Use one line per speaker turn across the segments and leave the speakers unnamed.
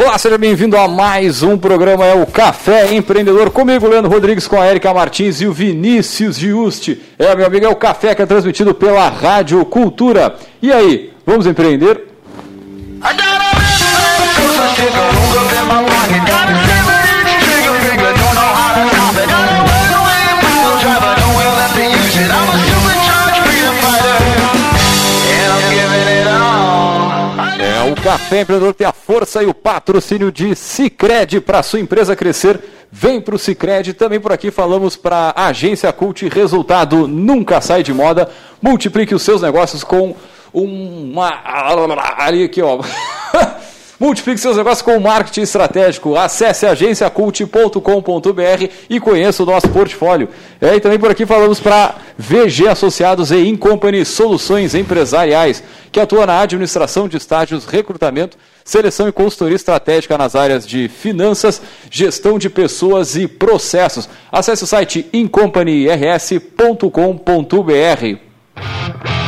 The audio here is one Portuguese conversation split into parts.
Olá, seja bem-vindo a mais um programa, é o Café Empreendedor, comigo, Leandro Rodrigues, com a Erika Martins e o Vinícius Giusti. É, meu amigo, é o Café que é transmitido pela Rádio Cultura. E aí, vamos empreender? Café Empreendedor tem a força e o patrocínio de Cicred para sua empresa crescer. Vem para o Cicred. Também por aqui falamos para a Agência Cult. Resultado nunca sai de moda. Multiplique os seus negócios com uma. Ali aqui, ó. Multiplique seus negócios com marketing estratégico. Acesse agenciacult.com.br e conheça o nosso portfólio. É, e também por aqui falamos para VG Associados e Incompany Soluções Empresariais, que atua na administração de estágios, recrutamento, seleção e consultoria estratégica nas áreas de finanças, gestão de pessoas e processos. Acesse o site incompanyrs.com.br.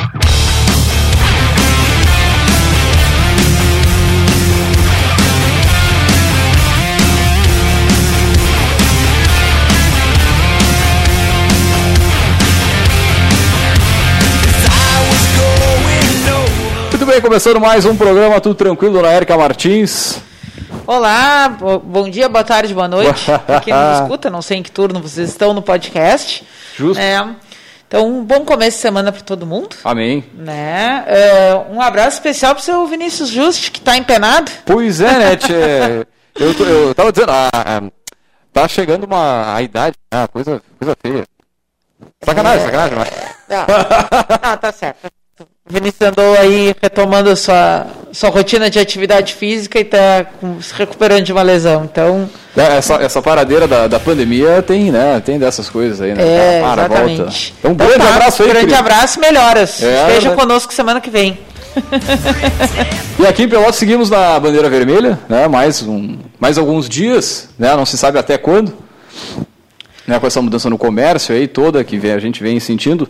Muito bem, começando mais um programa Tudo Tranquilo na Erika Martins.
Olá, bom dia, boa tarde, boa noite. Pra quem não escuta, não sei em que turno vocês estão no podcast.
Justo.
É, então, um bom começo de semana para todo mundo.
Amém.
Né? É, um abraço especial para o seu Vinícius Juste, que está empenado.
Pois é, né, tchê? eu, tô- eu tava dizendo, ah, ah, tá chegando uma a idade, ah, coisa, coisa feia. Sacanagem, sacanagem, mas...
Ah, tá certo. O Vinícius andou aí retomando sua, sua rotina de atividade física e está se recuperando de uma lesão. Então,
É, Essa, essa paradeira da, da pandemia tem, né? Tem dessas coisas aí, né?
é,
Para,
exatamente.
volta. Então, um grande
tá,
abraço aí,
Grande
querido.
abraço melhoras.
É,
Esteja
né?
conosco semana que vem.
E aqui em Pelotas seguimos na bandeira vermelha, né? Mais, um, mais alguns dias, né? Não se sabe até quando. Né? Com essa mudança no comércio aí toda que vem- a gente vem sentindo.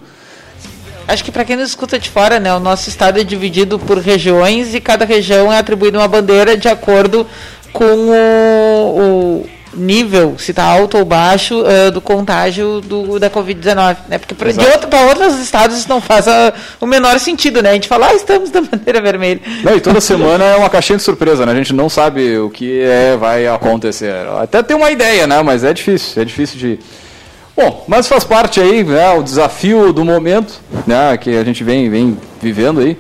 Acho que para quem nos escuta de fora, né, o nosso estado é dividido por regiões e cada região é atribuída uma bandeira de acordo com o, o nível, se está alto ou baixo, eh, do contágio do, da Covid-19. Né? Porque para
Exato.
outros estados isso não faz ah, o menor sentido, né? A gente fala, ah, estamos na bandeira vermelha.
Não, e toda semana é uma caixinha de surpresa, né? A gente não sabe o que é, vai acontecer. Até tem uma ideia, né? Mas é difícil, é difícil de. Bom, mas faz parte aí, né? O desafio do momento, né? Que a gente vem, vem vivendo aí.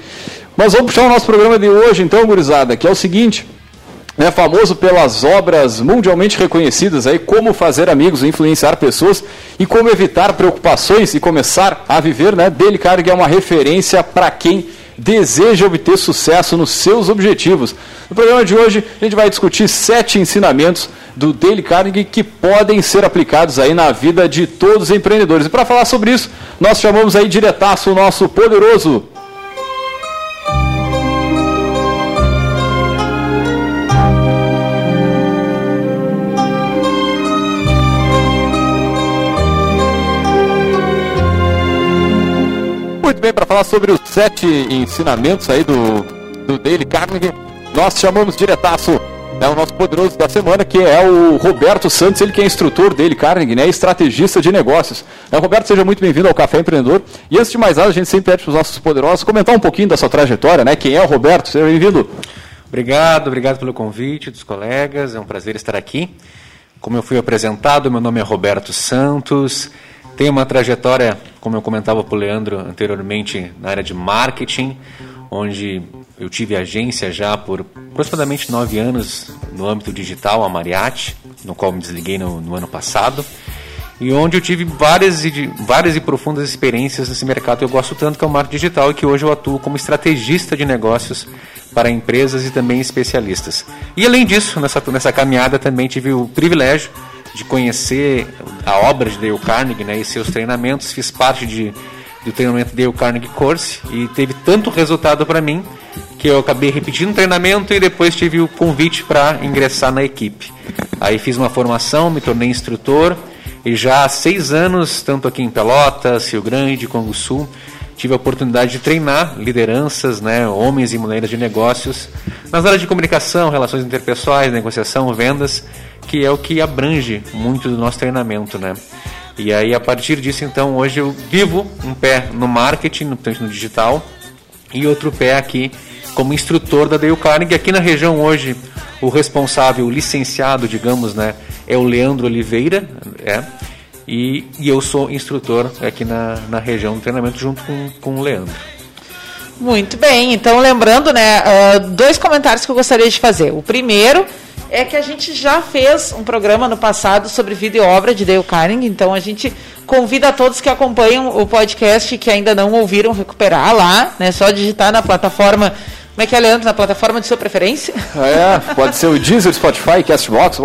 Mas vamos puxar o nosso programa de hoje, então, gurizada, que é o seguinte. Né, famoso pelas obras mundialmente reconhecidas aí, como fazer amigos, influenciar pessoas e como evitar preocupações e começar a viver, né? Dale Carnegie é uma referência para quem deseja obter sucesso nos seus objetivos. No programa de hoje, a gente vai discutir sete ensinamentos do Dale Carnegie que podem ser aplicados aí na vida de todos os empreendedores. E para falar sobre isso, nós chamamos aí diretaço o nosso poderoso Muito bem, para falar sobre os sete ensinamentos aí do, do Dale Carnegie, nós chamamos diretaço é o nosso poderoso da semana, que é o Roberto Santos, ele que é instrutor dele, Carnegie, né, estrategista de negócios. É, Roberto, seja muito bem-vindo ao Café Empreendedor. E antes de mais nada, a gente sempre pede para os nossos poderosos comentar um pouquinho da sua trajetória, né? Quem é o Roberto? Seja bem-vindo.
Obrigado, obrigado pelo convite dos colegas, é um prazer estar aqui. Como eu fui apresentado, meu nome é Roberto Santos, tenho uma trajetória, como eu comentava para o Leandro anteriormente, na área de marketing, onde eu tive agência já por aproximadamente nove anos no âmbito digital, a Mariatti, no qual me desliguei no, no ano passado, e onde eu tive várias e, várias e profundas experiências nesse mercado que eu gosto tanto, que é o marketing digital, e que hoje eu atuo como estrategista de negócios para empresas e também especialistas. E além disso, nessa, nessa caminhada também tive o privilégio de conhecer a obra de Dale Carnegie né, e seus treinamentos, fiz parte de, do treinamento Dale Carnegie Course e teve tanto resultado para mim que eu acabei repetindo o treinamento e depois tive o convite para ingressar na equipe. Aí fiz uma formação, me tornei instrutor e já há seis anos, tanto aqui em Pelotas, Rio Grande, Congo Sul, tive a oportunidade de treinar lideranças, né, homens e mulheres de negócios, nas áreas de comunicação, relações interpessoais, negociação, vendas, que é o que abrange muito do nosso treinamento, né? E aí, a partir disso, então, hoje eu vivo um pé no marketing, no, no digital, e outro pé aqui como instrutor da Dale Carnegie. Aqui na região hoje, o responsável, o licenciado, digamos, né, é o Leandro Oliveira, é, e, e eu sou instrutor aqui na, na região do treinamento junto com, com o Leandro.
Muito bem, então lembrando, né, uh, dois comentários que eu gostaria de fazer. O primeiro é que a gente já fez um programa no passado sobre vida e obra de Dale Carnegie, então a gente convida a todos que acompanham o podcast que ainda não ouviram recuperar lá, né, só digitar na plataforma como é que é, Leandro, na plataforma de sua preferência?
É, pode ser o Deezer, Spotify, Castbox,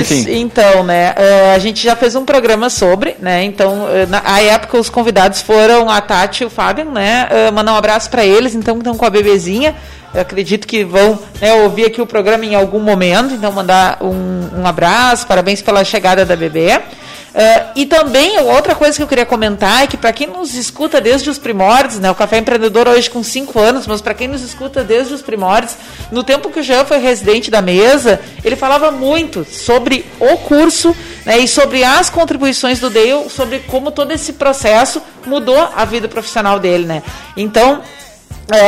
enfim.
Isso, então, né, eh, a gente já fez um programa sobre, né, então, eh, na época os convidados foram a Tati e o Fábio, né, eh, mandar um abraço para eles, então, estão com a bebezinha, eu acredito que vão né, ouvir aqui o programa em algum momento, então mandar um, um abraço, parabéns pela chegada da bebê. Uh, e também, outra coisa que eu queria comentar é que para quem nos escuta desde os primórdios, né, o Café Empreendedor hoje com 5 anos, mas para quem nos escuta desde os primórdios, no tempo que o Jean foi residente da mesa, ele falava muito sobre o curso né, e sobre as contribuições do Dale, sobre como todo esse processo mudou a vida profissional dele. Né? Então,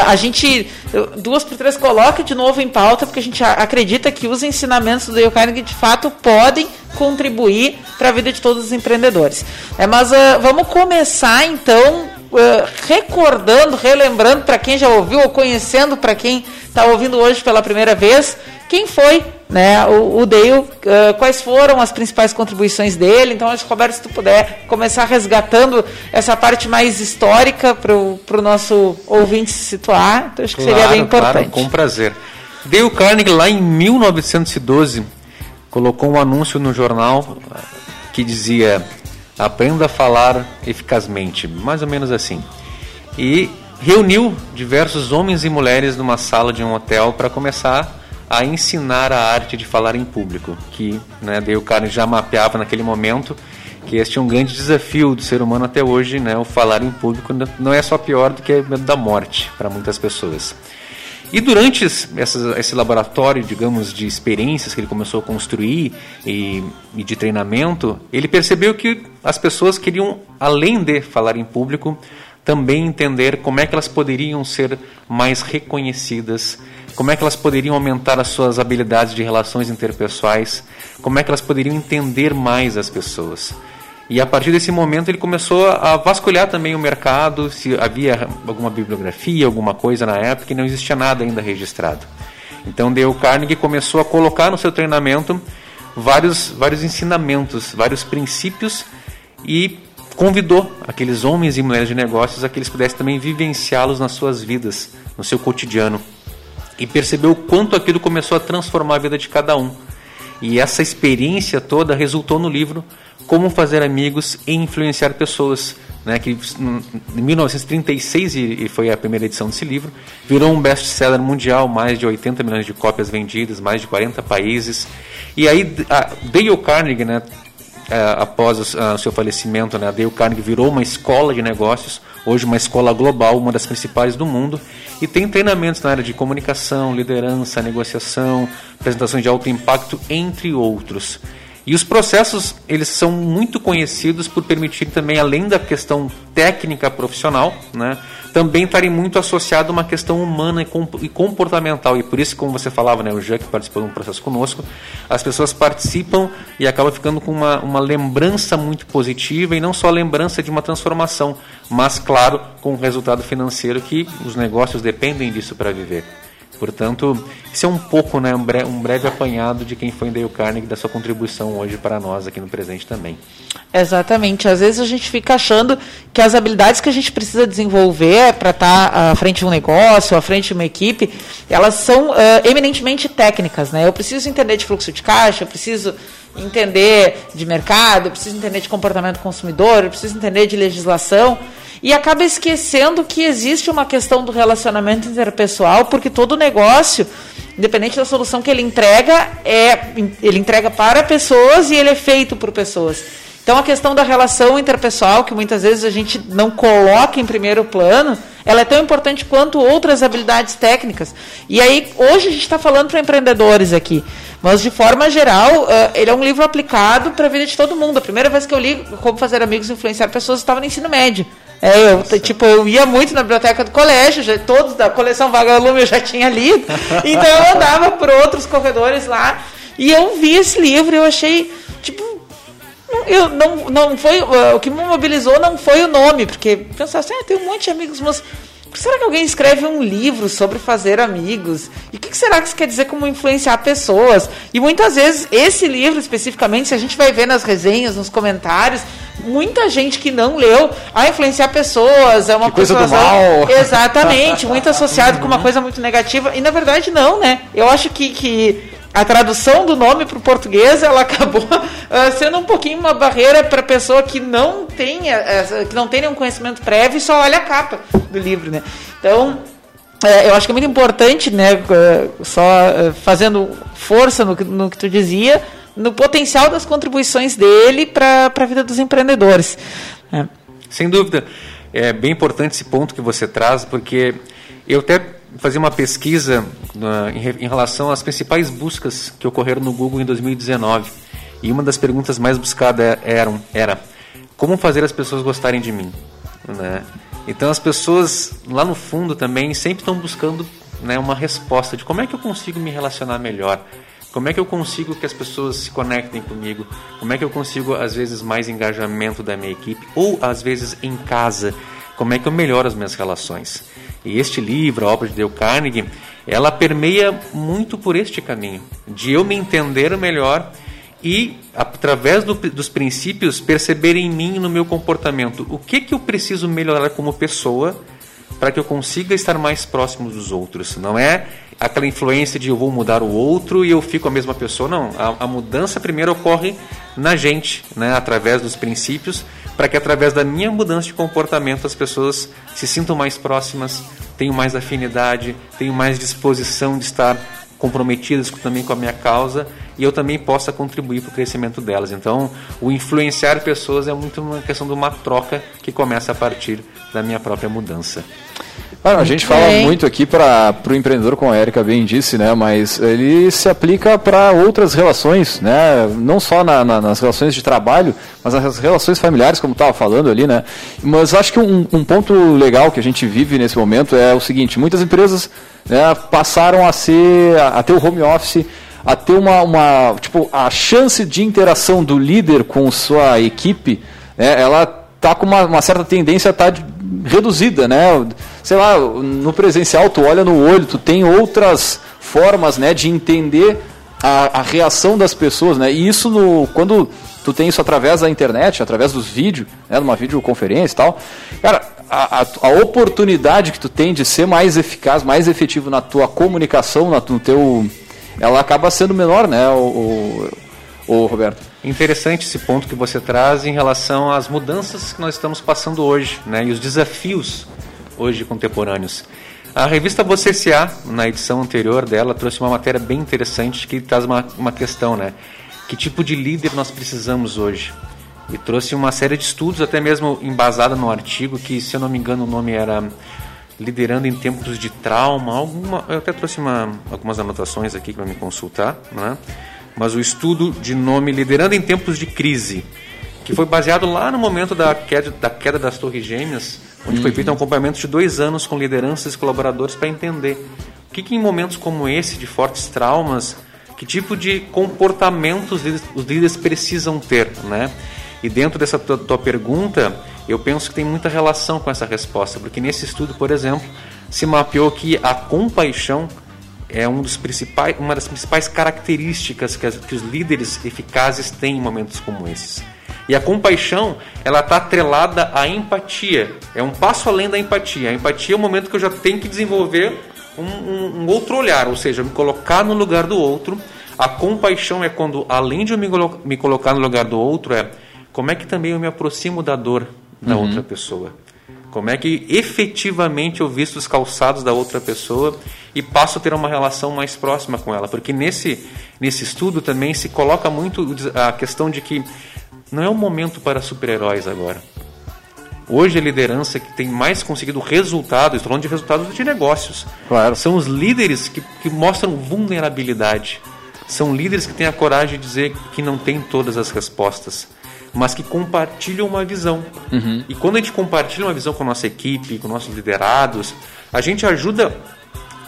a gente, duas por três, coloca de novo em pauta, porque a gente acredita que os ensinamentos do Dale Carnegie de fato podem contribuir para a vida de todos os empreendedores. É, mas uh, vamos começar então uh, recordando, relembrando para quem já ouviu ou conhecendo para quem está ouvindo hoje pela primeira vez, quem foi né, o, o Dale, uh, quais foram as principais contribuições dele. Então, acho que, Roberto, se tu puder começar resgatando essa parte mais histórica para o nosso ouvinte se situar, então acho que claro, seria bem importante. Claro,
com prazer. Dale Carnegie, lá em 1912, colocou um anúncio no jornal que dizia aprenda a falar eficazmente, mais ou menos assim. E reuniu diversos homens e mulheres numa sala de um hotel para começar a ensinar a arte de falar em público, que né, daí o cara já mapeava naquele momento que este é um grande desafio do ser humano até hoje, né, o falar em público não é só pior do que o medo da morte para muitas pessoas. E durante esse laboratório, digamos, de experiências que ele começou a construir e, e, de treinamento, ele percebeu que as pessoas queriam, além de falar em público, também entender como é que elas poderiam ser mais reconhecidas, como é que elas poderiam aumentar as suas habilidades de relações interpessoais, como é que elas poderiam entender mais as pessoas. E a partir desse momento ele começou a vasculhar também o mercado, se havia alguma bibliografia, alguma coisa na época, e não existia nada ainda registrado. Então Dale Carnegie começou a colocar no seu treinamento vários, vários ensinamentos, vários princípios e convidou aqueles homens e mulheres de negócios a que eles pudessem também vivenciá-los nas suas vidas, no seu cotidiano. E percebeu o quanto aquilo começou a transformar a vida de cada um. E essa experiência toda resultou no livro Como Fazer Amigos e Influenciar Pessoas, né, que em 1936, e foi a primeira edição desse livro, virou um best-seller mundial, mais de 80 milhões de cópias vendidas, mais de 40 países. E aí, Dale Carnegie, né, após o seu falecimento, né, a Dale Carnegie virou uma escola de negócios, hoje uma escola global, uma das principais do mundo, e tem treinamentos na área de comunicação, liderança, negociação, apresentações de alto impacto, entre outros. E os processos, eles são muito conhecidos por permitir também, além da questão técnica profissional, né, também estarem muito associado a uma questão humana e comportamental. E por isso, como você falava, né, o Jean que participou de um processo conosco, as pessoas participam e acabam ficando com uma, uma lembrança muito positiva e não só a lembrança de uma transformação, mas, claro, com o resultado financeiro que os negócios dependem disso para viver. Portanto, isso é um pouco, né, um, breve, um breve apanhado de quem foi Dale Carnegie, da sua contribuição hoje para nós aqui no presente também.
Exatamente. Às vezes a gente fica achando que as habilidades que a gente precisa desenvolver para estar tá à frente de um negócio, à frente de uma equipe, elas são uh, eminentemente técnicas. Né? Eu preciso entender de fluxo de caixa, eu preciso entender de mercado, eu preciso entender de comportamento do consumidor, eu preciso entender de legislação e acaba esquecendo que existe uma questão do relacionamento interpessoal, porque todo negócio, independente da solução que ele entrega, é ele entrega para pessoas e ele é feito por pessoas. Então a questão da relação interpessoal, que muitas vezes a gente não coloca em primeiro plano, ela é tão importante quanto outras habilidades técnicas. E aí, hoje a gente está falando para empreendedores aqui. Mas, de forma geral, ele é um livro aplicado para a vida de todo mundo. A primeira vez que eu li Como Fazer Amigos e Influenciar Pessoas estava no ensino médio. É, eu, tipo, eu ia muito na biblioteca do colégio, já, todos da coleção Vagalume eu já tinha lido. Então eu andava por outros corredores lá e eu vi esse livro e eu achei, tipo, eu, não, não foi, o que me mobilizou não foi o nome, porque pensava assim, ah, tem um monte de amigos, mas será que alguém escreve um livro sobre fazer amigos? E o que, será que isso quer dizer como influenciar pessoas? E muitas vezes, esse livro especificamente, se a gente vai ver nas resenhas, nos comentários, muita gente que não leu a influenciar pessoas, é uma
coisa do mal.
Exatamente, muito associado com uma coisa muito negativa. E na verdade não, né? Eu acho que, que a tradução do nome para o português ela acabou uh, sendo um pouquinho uma barreira para pessoa que não tem uh, que não tem nenhum conhecimento prévio e só olha a capa do livro, né? Então uh, eu acho que é muito importante, né? só fazendo força no, no, que tu dizia, no potencial das contribuições dele para a vida dos empreendedores.
É. Sem dúvida, é bem importante esse ponto que você traz, porque eu até fazer uma pesquisa uh, em, em, relação às principais buscas que ocorreram no Google em 2019. E uma das perguntas mais buscadas eram, era como fazer as pessoas gostarem de mim. Né? Então as pessoas lá no fundo também sempre estão buscando né, uma resposta de como é que eu consigo me relacionar melhor. Como é que eu consigo que as pessoas se conectem comigo? Como é que eu consigo, às vezes, mais engajamento da minha equipe? Ou, às vezes, em casa, como é que eu melhoro as minhas relações? E este livro, a obra de Dale Carnegie, ela permeia muito por este caminho, de eu me entender melhor e, através do, dos princípios, perceber em mim, no meu comportamento, o que, que eu preciso melhorar como pessoa para que eu consiga estar mais próximo dos outros. Não é aquela influência de eu vou mudar o outro e eu fico a mesma pessoa. Não, a, a mudança primeiro ocorre na gente, né, através dos princípios, para que através da minha mudança de comportamento as pessoas se sintam mais próximas, tenham mais afinidade, tenham mais disposição de estar comprometidas também com a minha causa e eu também possa contribuir para o crescimento delas. Então, o influenciar pessoas é muito uma questão de uma troca que começa a partir da minha própria mudança.
A gente fala muito aqui para o empreendedor, como a Erika bem disse, né? Mas ele se aplica para outras relações, né? Não só na, na, nas relações de trabalho, mas nas relações familiares, como estava falando ali, né? Mas acho que um, um ponto legal que a gente vive nesse momento é o seguinte: muitas empresas né, passaram a ser a ter o home office a ter uma, uma tipo a chance de interação do líder com sua equipe né, ela tá com uma, uma certa tendência a estar tá reduzida né sei lá no presencial tu olha no olho tu tem outras formas né de entender a, a reação das pessoas né e isso no, quando tu tem isso através da internet através dos vídeos né numa videoconferência e tal cara a, a, a, oportunidade que tu tem de ser mais eficaz, mais efetivo na tua comunicação, na, no teu, ela acaba sendo menor, né, o, o, o, Roberto?
Interessante esse ponto que você traz em relação às mudanças que nós estamos passando hoje, né, e os desafios hoje contemporâneos. A revista Você Se.A., na edição anterior dela, trouxe uma matéria bem interessante que traz uma, uma questão, né? Que tipo de líder nós precisamos hoje? e trouxe uma série de estudos, até mesmo embasada no artigo, que se eu não me engano o nome era Liderando em Tempos de Trauma, alguma, eu até trouxe uma, algumas anotações aqui para me consultar, né? mas o estudo de nome Liderando em Tempos de Crise, que foi baseado lá no momento da queda, da queda das Torres Gêmeas, onde uhum. foi feito um acompanhamento de dois anos com lideranças e colaboradores para entender o que, que em momentos como esse, de fortes traumas, que tipo de comportamentos os líderes precisam ter, né? E dentro dessa tua, tua pergunta, eu penso que tem muita relação com essa resposta, porque nesse estudo, por exemplo, se mapeou que a compaixão é um dos principais, uma das principais características que, as, que os líderes eficazes têm em momentos como esses. E a compaixão, ela está atrelada à empatia. É um passo além da empatia. A empatia é o momento que eu já tenho que desenvolver um, um, um outro olhar, ou seja, me colocar no lugar do outro. A compaixão é quando, além de eu me, me colocar no lugar do outro, é como é que também eu me aproximo da dor da uhum. outra pessoa? Como é que efetivamente eu visto os calçados da outra pessoa e passo a ter uma relação mais próxima com ela? Porque nesse, nesse estudo também se coloca muito a questão de que não é o momento para super-heróis agora. Hoje a liderança que tem mais conseguido resultados, estou falando de resultados de negócios,
Claro.
são os líderes que, que mostram vulnerabilidade. São líderes que têm a coragem de dizer que não tem todas as respostas, mas que compartilham uma visão. E quando a gente compartilha uma visão com a nossa equipe, com nossos liderados, a gente ajuda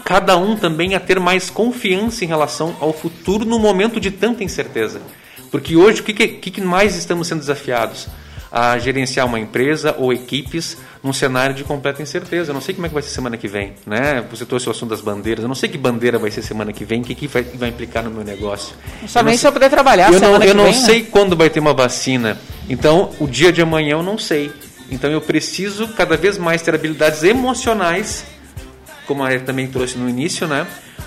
cada um também a ter mais confiança em relação ao futuro no momento de tanta incerteza. Porque hoje, o que, que, que mais estamos sendo desafiados? A gerenciar uma empresa ou equipes num cenário de completa incerteza. Eu não sei como é que vai ser semana que vem. Né? Você trouxe o assunto das bandeiras. Eu não sei que bandeira vai ser semana que vem, o que, que vai, vai implicar no meu negócio.
Somente se eu puder trabalhar
Eu não,
semana
eu
que
não
vem, né?
sei quando vai ter uma vacina. Então, o dia de amanhã eu não sei. Então, eu preciso cada vez mais ter habilidades emocionais, como a Eri também trouxe no início, né?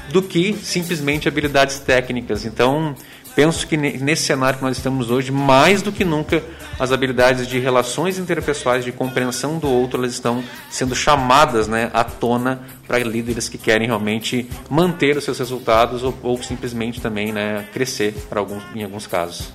Do que simplesmente habilidades técnicas. Então, penso que ne- nesse cenário que nós estamos hoje, mais do que nunca, as habilidades de relações interpessoais, de compreensão do outro, elas estão sendo chamadas né, à tona para líderes que querem realmente manter os seus resultados ou, ou simplesmente também né, crescer para alguns, em alguns casos.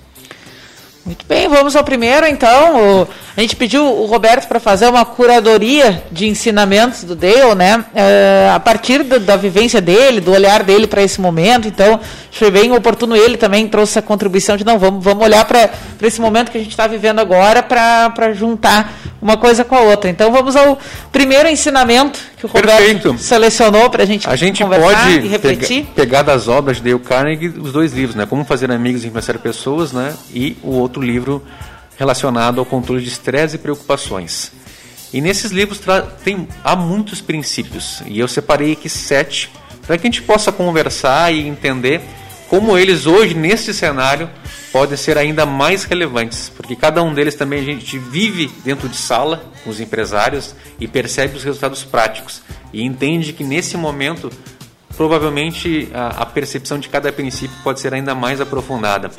Muito bem, vamos ao primeiro então. O- a gente pediu o Roberto para fazer uma curadoria de ensinamentos do Dale, né? Eh, a partir da, da vivência dele, do olhar dele para esse momento. Então, foi bem oportuno ele também trouxe a contribuição de não, vamos, vamos olhar para esse momento que a gente está vivendo agora para juntar uma coisa com a outra. Então, vamos ao primeiro ensinamento que o Roberto
Perfeito.
selecionou para a gente
A gente pode
e refletir.
pega- pegar das obras de Dale Carnegie os dois livros, né? Como fazer amigos e influenciar pessoas, né? E o outro livro relacionado ao controle de estresse e preocupações. E nesses livros tem há muitos princípios e eu separei aqui sete para que a gente possa conversar e entender como eles hoje nesse cenário podem ser ainda mais relevantes, porque cada um deles também a gente vive dentro de sala com os empresários e percebe os resultados práticos e entende que nesse momento provavelmente a, a percepção de cada princípio pode ser ainda mais aprofundada.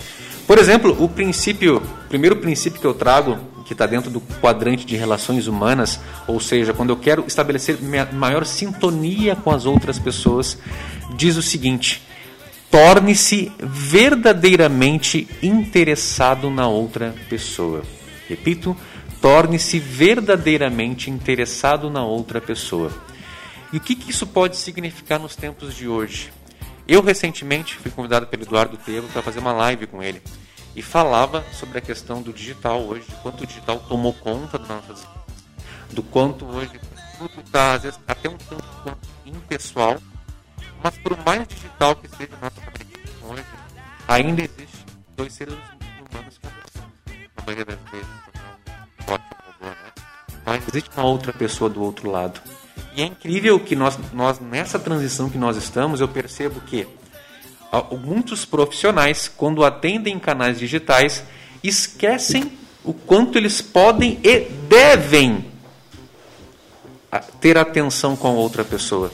Por exemplo, o princípio, o primeiro princípio que eu trago, que está dentro do quadrante de relações humanas, ou seja, quando eu quero estabelecer maior sintonia com as outras pessoas, diz o seguinte: torne-se verdadeiramente interessado na outra pessoa. Repito, torne-se verdadeiramente interessado na outra pessoa. E o que, que isso pode significar nos tempos de hoje? Eu recentemente fui convidado pelo Eduardo Telo para fazer uma live com ele e falava sobre a questão do digital hoje, de quanto o digital tomou conta das nossas do quanto hoje tudo está, às vezes, até um tanto impessoal, mas por mais digital que seja a nossa comunicação hoje, ainda existe dois seres humanos conversando. Na maioria das vezes, bot, um robô, né? Mas existe uma outra pessoa do outro lado. E é incrível que nós, nós, nessa transição que nós estamos, eu percebo que muitos profissionais, quando atendem canais digitais, esquecem o quanto eles podem e devem ter atenção com outra pessoa.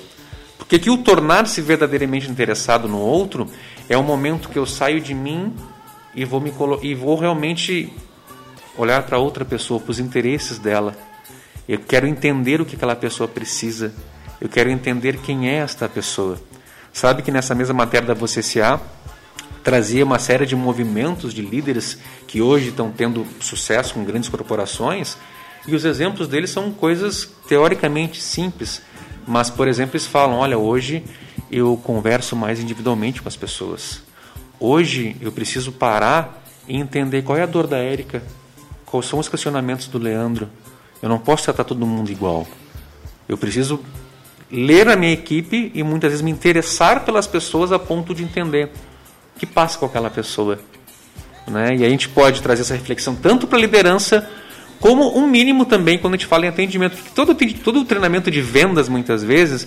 Porque que o tornar-se verdadeiramente interessado no outro é o momento que eu saio de mim e vou, me e vou realmente olhar para outra pessoa, para os interesses dela. Eu quero entender o que aquela pessoa precisa. Eu quero entender quem é esta pessoa. Sabe que nessa mesma matéria da Você trazia uma série de movimentos de líderes que hoje estão tendo sucesso com grandes corporações, e os exemplos deles são coisas teoricamente simples, mas, por exemplo, eles falam: olha, hoje eu converso mais individualmente com as pessoas. Hoje eu preciso parar e entender qual é a dor da Érica, quais são os questionamentos do Leandro. Eu não posso tratar todo mundo igual. Eu preciso ler a minha equipe e muitas vezes me interessar pelas pessoas a ponto de entender o que passa com aquela pessoa. Né? E a gente pode trazer essa reflexão tanto para a liderança, como um mínimo também quando a gente fala em atendimento. Porque todo, todo treinamento de vendas, muitas vezes,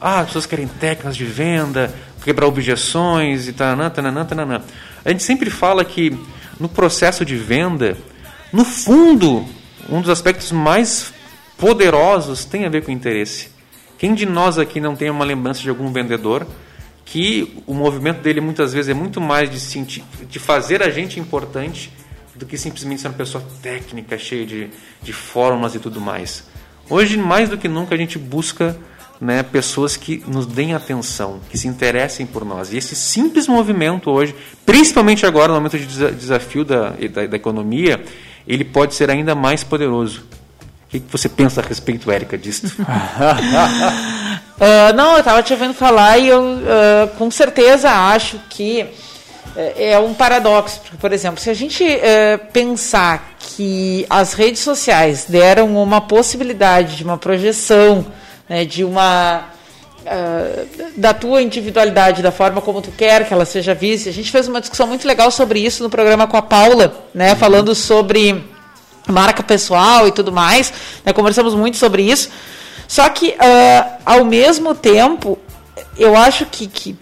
ah, as pessoas querem técnicas de venda, quebrar objeções e tananã, tananã, tananã. A gente sempre fala que no processo de venda, no fundo, um dos aspectos mais poderosos tem a ver com interesse. Quem de nós aqui não tem uma lembrança de algum vendedor que o movimento dele muitas vezes é muito mais de, sentir, de fazer a gente importante do que simplesmente ser uma pessoa técnica, cheia de, de fórmulas e tudo mais. Hoje, mais do que nunca, a gente busca né, pessoas que nos deem atenção, que se interessem por nós. E esse simples movimento hoje, principalmente agora no momento de desafio da, da, da economia, ele pode ser ainda mais poderoso. O que você pensa a respeito, Érica, disso? uh,
não, eu estava te ouvindo falar e eu uh, com certeza acho que é, é um paradoxo. Porque, por exemplo, se a gente uh, pensar que as redes sociais deram uma possibilidade de uma projeção né, de uma uh, da tua individualidade, da forma como tu quer que ela seja vista. A gente fez uma discussão muito legal sobre isso no programa com a Paula, né, uhum. falando sobre marca pessoal e tudo mais. Né, conversamos muito sobre isso. Só que, uh, ao mesmo tempo, eu acho que, que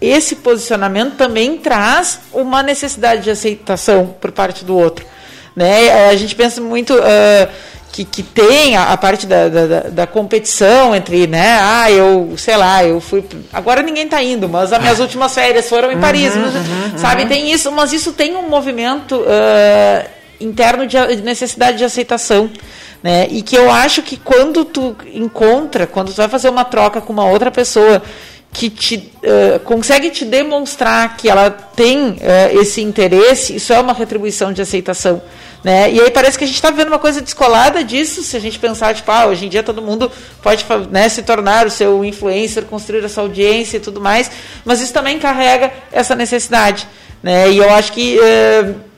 esse posicionamento também traz uma necessidade de aceitação por parte do outro. Né? A gente pensa muito. Uh, que, que tem a, a parte da, da, da, competição entre, né? Ah, eu, sei lá, eu fui. Agora ninguém está indo, mas as minhas últimas férias foram em uhum, Paris, uhum, sabe? Uhum. Tem isso, mas isso tem um movimento uh, interno de necessidade de aceitação. Né? E que eu acho que quando tu encontra, quando tu vai fazer uma troca com uma outra pessoa que te uh, consegue te demonstrar que ela tem uh, esse interesse, isso é uma retribuição de aceitação. Né? E aí parece que a gente está vendo uma coisa descolada disso, se a gente pensar, tipo, ah, hoje em dia todo mundo pode né, se tornar o seu influencer, construir a sua audiência e tudo mais, mas isso também carrega essa necessidade. Né? E eu acho que. Uh,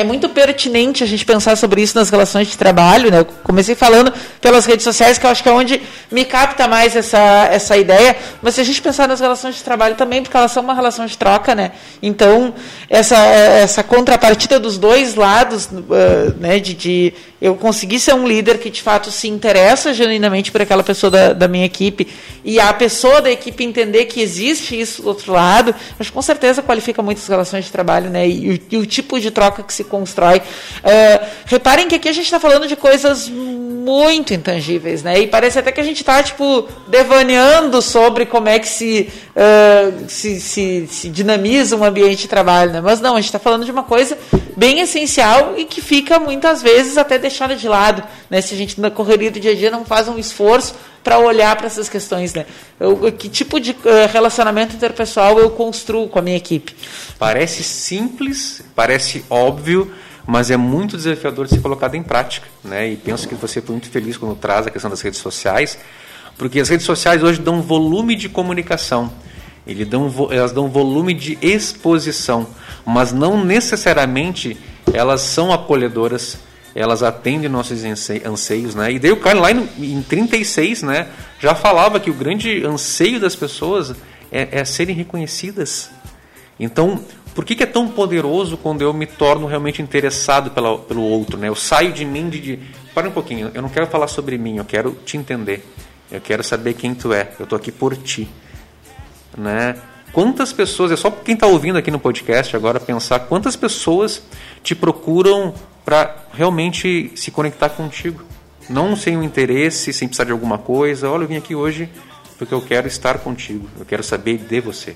é muito pertinente a gente pensar sobre isso nas relações de trabalho, né? Eu comecei falando pelas redes sociais, que eu acho que é onde me capta mais essa, essa ideia, mas se a gente pensar nas relações de trabalho também, porque elas são uma relação de troca, né? Então, essa, essa contrapartida dos dois lados, uh, né, de, de eu conseguir ser um líder que de fato se interessa genuinamente por aquela pessoa da, da minha equipe e a pessoa da equipe entender que existe isso do outro lado, acho que com certeza qualifica muito as relações de trabalho, né? E, e o tipo de troca que se constrói. Uh, reparem que aqui a gente está falando de coisas muito intangíveis, né? E parece até que a gente está tipo devaneando sobre como é que se, uh, se, se, se, dinamiza um ambiente de trabalho, né? Mas não, a gente está falando de uma coisa bem essencial e que fica muitas vezes até deixada de lado, né? Se a gente na correria do dia a dia não faz um esforço para olhar para essas questões, né? Eu, que tipo de uh, relacionamento interpessoal eu construo com a minha equipe?
Parece simples, parece óbvio, mas é muito desafiador de ser colocado em prática, né? E penso que você foi muito feliz quando traz a questão das redes sociais, porque as redes sociais hoje dão volume de comunicação. Ele dão, elas dão volume de exposição, mas não necessariamente elas são acolhedoras elas atendem nossos anseios, né? E daí o Carlos lá em 36, né, já falava que o grande anseio das pessoas é, é serem reconhecidas. Então, por que, que, é tão poderoso quando eu me torno realmente interessado pela, pelo outro, né? Eu saio de mim de, de para um pouquinho, eu não quero falar sobre mim, eu quero te entender. Eu quero saber quem tu é. Eu estou aqui por ti, né? Quantas pessoas, é só quem está ouvindo aqui no podcast agora pensar, quantas pessoas te procuram para realmente se conectar contigo. Não sem um interesse, sem precisar de alguma coisa. Olha, eu vim aqui hoje porque eu quero estar contigo, eu quero saber de você.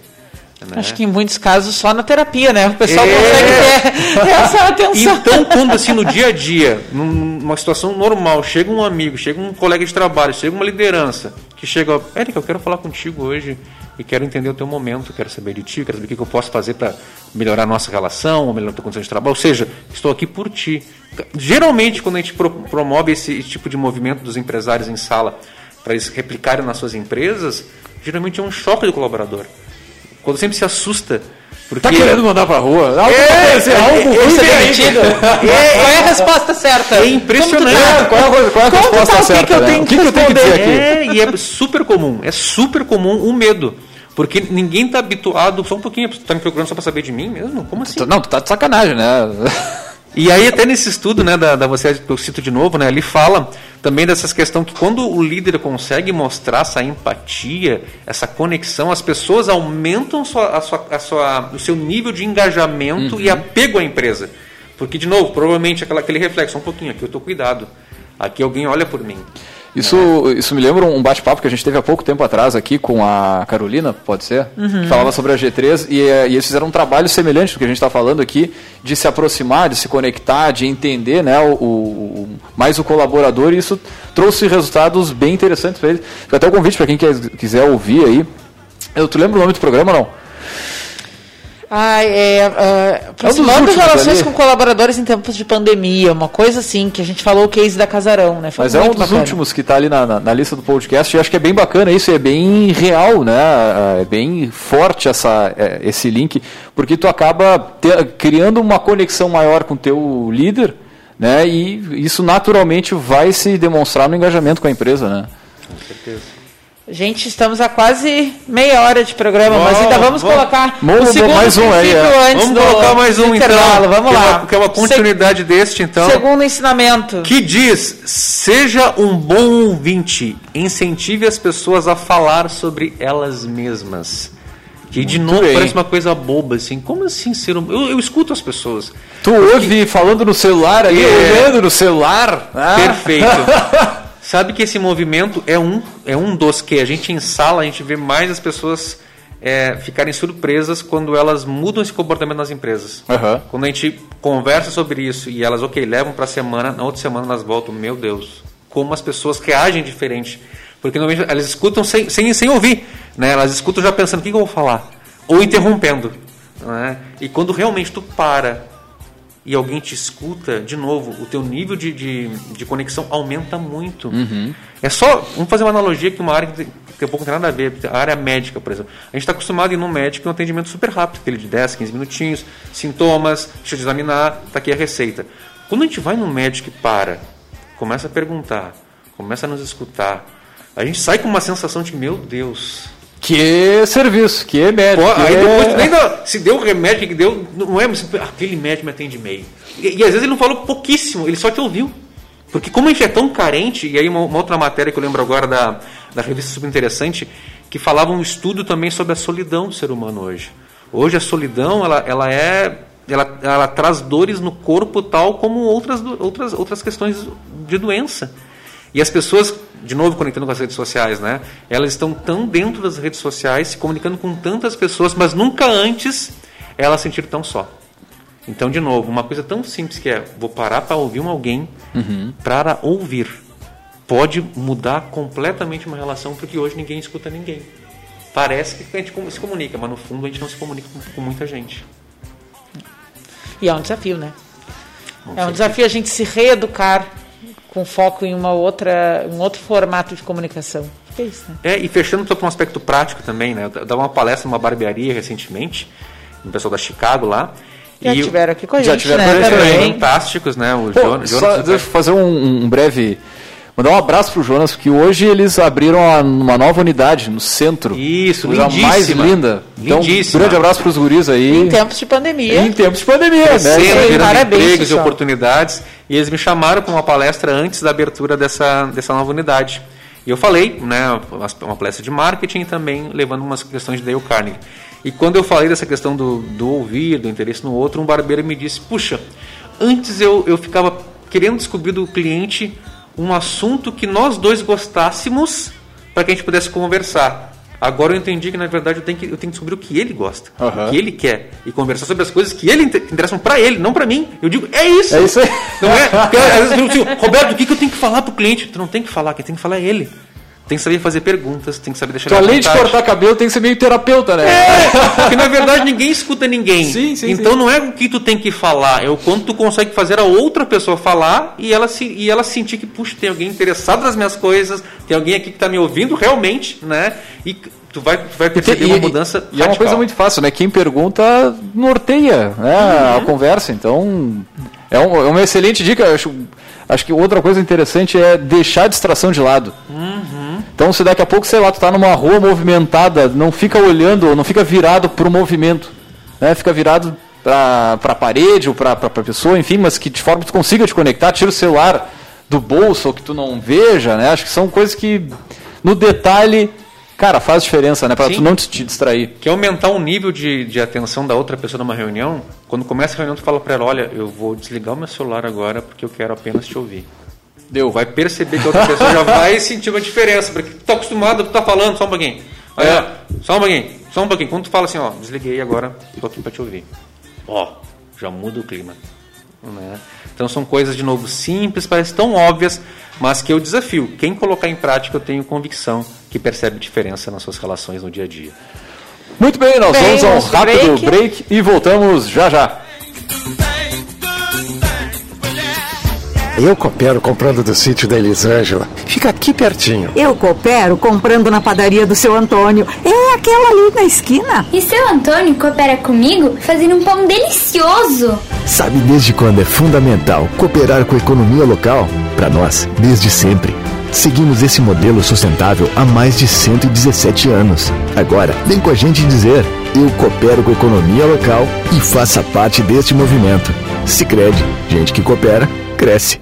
Né? Acho que em muitos casos só na terapia, né? O pessoal é... consegue ter essa atenção.
Então, quando assim no dia a dia, numa situação normal, chega um amigo, chega um colega de trabalho, chega uma liderança que chega, Érica, eu quero falar contigo hoje e quero entender o teu momento, quero saber de ti, quero saber o que eu posso fazer para melhorar a nossa relação, ou melhorar a tua condição de trabalho. Ou seja, estou aqui por ti. Geralmente, quando a gente promove esse tipo de movimento dos empresários em sala para eles replicarem nas suas empresas, geralmente é um choque do colaborador. Quando sempre se assusta
porque... Tá querendo mandar pra rua? Algo
é, é, algo é, é, Qual é a resposta certa?
É impressionante.
Tá? Qual é a, qual é a resposta tá? certa?
O que, que eu né? tenho que, que, eu tenho que dizer aqui? É, e é super comum. É super comum o medo. Porque ninguém está habituado. Só um pouquinho, tu tá me procurando só para saber de mim mesmo? Como assim?
Não, tu tá de sacanagem, né?
E aí até nesse estudo, né, da, da você eu cito de novo, né, ele fala também dessas questões que quando o líder consegue mostrar essa empatia, essa conexão, as pessoas aumentam sua, a sua, a sua, o seu nível de engajamento uhum. e apego à empresa. Porque, de novo, provavelmente aquela, aquele reflexo, um pouquinho, aqui eu estou cuidado, aqui alguém olha por mim.
Isso, é. isso me lembra um bate-papo que a gente teve há pouco tempo atrás aqui com a Carolina, pode ser? Uhum. Que falava sobre a G3 e, e, eles fizeram um trabalho semelhante do que a gente está falando aqui, de se aproximar, de se conectar, de entender né, o, o mais o colaborador e isso trouxe resultados bem interessantes para eles. Até o convite para quem quer, quiser ouvir aí. Eu, tu lembra o nome do programa não?
Ah, é, uh, aproximando é relações ali. com colaboradores em tempos de pandemia, uma coisa assim, que a gente falou o case da Casarão, né?
Foi Mas é um dos bacana. últimos que está ali na, na, na, lista do podcast e acho que é bem bacana isso, é bem real, né? É bem forte essa, é, esse link, porque tu acaba ter, criando uma conexão maior com o teu líder, né? E isso naturalmente vai se demonstrar no engajamento com a empresa, né?
Com certeza.
Gente, estamos a quase meia hora de programa, mas ainda vamos, vamos colocar
o segundo mais um aí,
é. Vamos colocar mais um então.
Vamos que lá.
É uma, que é uma continuidade Se... deste, então.
Segundo ensinamento.
Que diz: seja um bom ouvinte, incentive as pessoas a falar sobre elas mesmas. Que de novo bem. parece uma coisa boba, assim. Como assim ser um. Eu, eu escuto as pessoas.
Tu porque... ouve falando no celular aí, é... olhando no celular.
Ah. Perfeito. sabe que esse movimento é um, é um dos que a gente em sala, a gente vê mais as pessoas é, ficarem surpresas quando elas mudam esse comportamento nas empresas.
Uhum.
Quando a gente conversa sobre isso e elas, ok, levam para a semana, na outra semana elas voltam, meu Deus, como as pessoas reagem diferente. Porque normalmente elas escutam sem, sem, sem ouvir, né? elas escutam já pensando o que, que eu vou falar, ou interrompendo. Né? E quando realmente tu para e alguém te escuta, de novo, o teu nível de, de, de conexão aumenta muito.
Uhum.
É só, vamos fazer uma analogia que uma área que tem pouco tem nada a ver, a área médica, por exemplo. A gente está acostumado a ir num médico e um atendimento super rápido, aquele de 10, 15 minutinhos, sintomas, deixa eu te examinar, está aqui a receita. Quando a gente vai num médico e para, começa a perguntar, começa a nos escutar, a gente sai com uma sensação de, meu Deus,
que serviço, que médico. Pô,
aí depois, nem se deu o remédio que deu, não é aquele médico me atende meio. E, e, às vezes ele não falou pouquíssimo, ele só te ouviu. Porque como a gente é tão carente, e aí uma, uma outra matéria que eu lembro agora da, da revista super interessante, que falava um estudo também sobre a solidão do ser humano hoje. Hoje a solidão, ela, ela é. Ela, ela traz dores no corpo tal como outras, outras, outras questões de doença. E as pessoas, de novo conectando com as redes sociais, né? Elas estão tão dentro das redes sociais, se comunicando com tantas pessoas, mas nunca antes elas sentiram tão só. Então, de novo, uma coisa tão simples que é vou parar para ouvir um alguém
uhum.
para ouvir pode mudar completamente uma relação porque hoje ninguém escuta ninguém. Parece que a gente se comunica, mas no fundo a gente não se comunica com, com muita gente.
E é um desafio, né? é um desafio a gente se reeducar com foco em uma outra, um outro formato de comunicação. É isso, né?
É, e fechando para um aspecto prático também, né? Eu dava uma palestra numa barbearia recentemente, um pessoal da Chicago lá.
Já e tiveram aqui com a
já
gente,
tiveram
né?
Também. Fantásticos, né? O
Pô, Jonas, só, deixa eu fazer um, um breve Mandar um abraço pro Jonas, porque hoje eles abriram uma nova unidade no centro.
Isso,
coisa mais linda. Então, um grande abraço pros guris aí.
Em tempos de pandemia.
Em tempos de pandemia, né?
Parabéns, empregos e oportunidades. E eles me chamaram para uma palestra antes da abertura dessa, dessa nova unidade. E eu falei, né, uma palestra de marketing também levando umas questões de Dale Carnegie. E quando eu falei dessa questão do, do ouvir, do interesse no outro, um barbeiro me disse: Puxa, antes eu, eu ficava querendo descobrir do cliente um assunto que nós dois gostássemos para que a gente pudesse conversar. Agora eu entendi que na verdade eu tenho que, eu tenho que descobrir o que ele gosta,
uhum.
o que ele quer e conversar sobre as coisas que ele interessam para ele, não para mim. Eu digo, é isso.
É isso aí.
Não é? Porque, às vezes eu digo, Roberto, o que, que eu tenho que falar pro cliente? Tu não tem que falar, quem tem que falar é ele. Tem que saber fazer perguntas, tem que saber deixar
então, além de cortar cabelo, tem que ser meio terapeuta, né?
É, porque na verdade ninguém escuta ninguém.
Sim, sim,
então
sim.
não é o que tu tem que falar, é o quanto tu consegue fazer a outra pessoa falar e ela, se, e ela sentir que, puxa, tem alguém interessado nas minhas coisas, tem alguém aqui que está me ouvindo realmente, né? E tu vai, tu vai perceber e, uma mudança.
E, é uma coisa muito fácil, né? Quem pergunta norteia né? Uhum. a conversa. Então, é, um, é uma excelente dica. Acho, acho que outra coisa interessante é deixar a distração de lado.
Uhum.
Então, se daqui a pouco, sei lá, tu tá numa rua movimentada, não fica olhando, não fica virado para o movimento, né? Fica virado para a parede ou para a pessoa, enfim, mas que de forma que tu consiga te conectar, tira o celular do bolso ou que tu não veja, né? Acho que são coisas que no detalhe, cara, faz diferença, né? Para tu não te, distrair.
Quer aumentar o nível de, de atenção da outra pessoa numa reunião? Quando começa a reunião, tu fala para ela, olha, eu vou desligar o meu celular agora porque eu quero apenas te ouvir. Deu, vai perceber que a outra pessoa já vai sentir uma diferença, porque tu tá acostumado, tu tá falando, só um pouquinho. Olha,
É.
só um pouquinho, só um pouquinho. Quando tu fala assim, ó, desliguei agora, tô aqui pra te ouvir. Ó, já muda o clima. né? Então são coisas, de novo, simples, parecem tão óbvias, mas que eu desafio. Quem colocar em prática, eu tenho convicção que percebe diferença nas suas relações no dia a dia.
Muito bem, nós
Bem,
vamos a um rápido
break.
break e voltamos já já.
Eu coopero comprando do sítio da Elisângela. Fica aqui pertinho.
Eu coopero comprando na padaria do seu Antônio. É aquela ali na esquina.
E seu Antônio coopera comigo fazendo um pão delicioso.
Sabe desde quando é fundamental cooperar com a economia local? Para nós, desde sempre. Seguimos esse modelo sustentável há mais de 117 anos. Agora, vem com a gente dizer: eu coopero com a economia local e faça parte deste movimento. Sicredi, gente que coopera, cresce.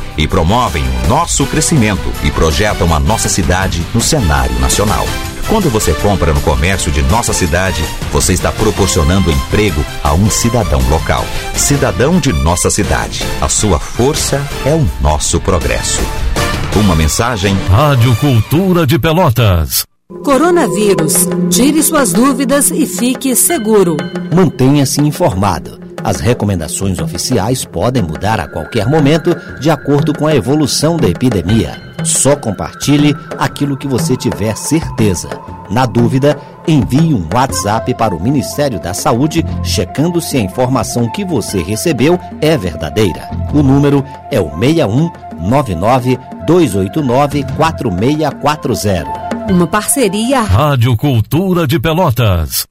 e promovem o nosso crescimento e projetam a nossa cidade no cenário nacional. Quando você compra no comércio de nossa cidade, você está proporcionando emprego a um cidadão local. Cidadão de nossa cidade. A sua força é o nosso progresso. Uma mensagem
Rádio Cultura de Pelotas.
Coronavírus. Tire suas dúvidas e fique seguro.
Mantenha-se informado. As recomendações oficiais podem mudar a qualquer momento de acordo com a evolução da epidemia. Só compartilhe aquilo que você tiver certeza. Na dúvida, envie um WhatsApp para o Ministério da Saúde checando se a informação que você recebeu é verdadeira. O número é o 61 99 289 4640.
Uma parceria
Rádio Cultura de Pelotas.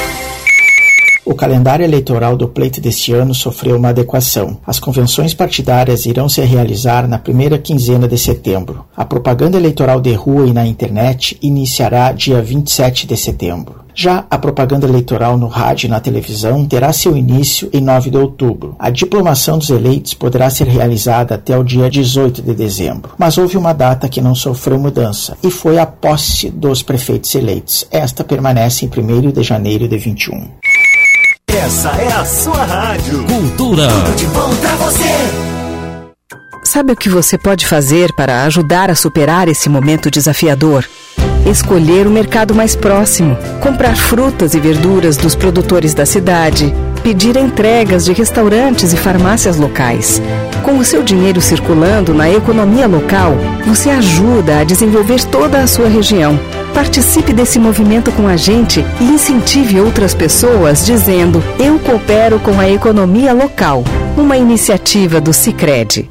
O calendário eleitoral do pleito deste ano sofreu uma adequação. As convenções partidárias irão se realizar na primeira quinzena de setembro. A propaganda eleitoral de rua e na internet iniciará dia 27 de setembro. Já a propaganda eleitoral no rádio e na televisão terá seu início em 9 de outubro. A diplomação dos eleitos poderá ser realizada até o dia 18 de dezembro. Mas houve uma data que não sofreu mudança e foi a posse dos prefeitos eleitos. Esta permanece em 1 de janeiro de 21.
Essa é a sua rádio.
Cultura.
Tudo de bom pra você.
Sabe o que você pode fazer para ajudar a superar esse momento desafiador? Escolher o mercado mais próximo, comprar frutas e verduras dos produtores da cidade, pedir entregas de restaurantes e farmácias locais. Com o seu dinheiro circulando na economia local, você ajuda a desenvolver toda a sua região. Participe desse movimento com a gente e incentive outras pessoas dizendo: Eu coopero com a economia local. Uma iniciativa do Cicred.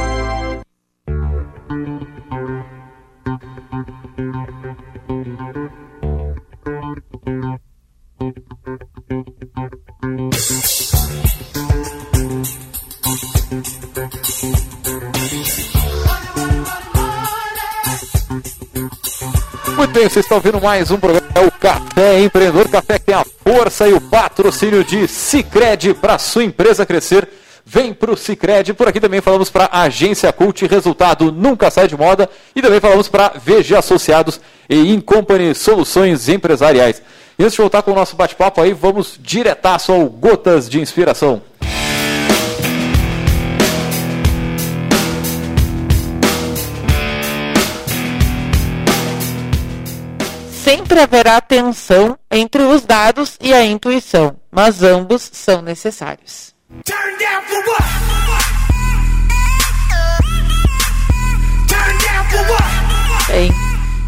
Bem, vocês estão ouvindo mais um programa, é o Café Empreendedor, café que tem a força e o patrocínio de Cicred para sua empresa crescer. Vem para o Cicred, por aqui também falamos para Agência Cult, resultado nunca sai de moda, e também falamos para VG Associados e Incompany Soluções Empresariais. E antes de voltar com o nosso bate-papo aí, vamos diretaço ao Gotas de Inspiração.
Sempre haverá tensão entre os dados e a intuição, mas ambos são necessários.
Turn down for what? Turn down for what?
Bem,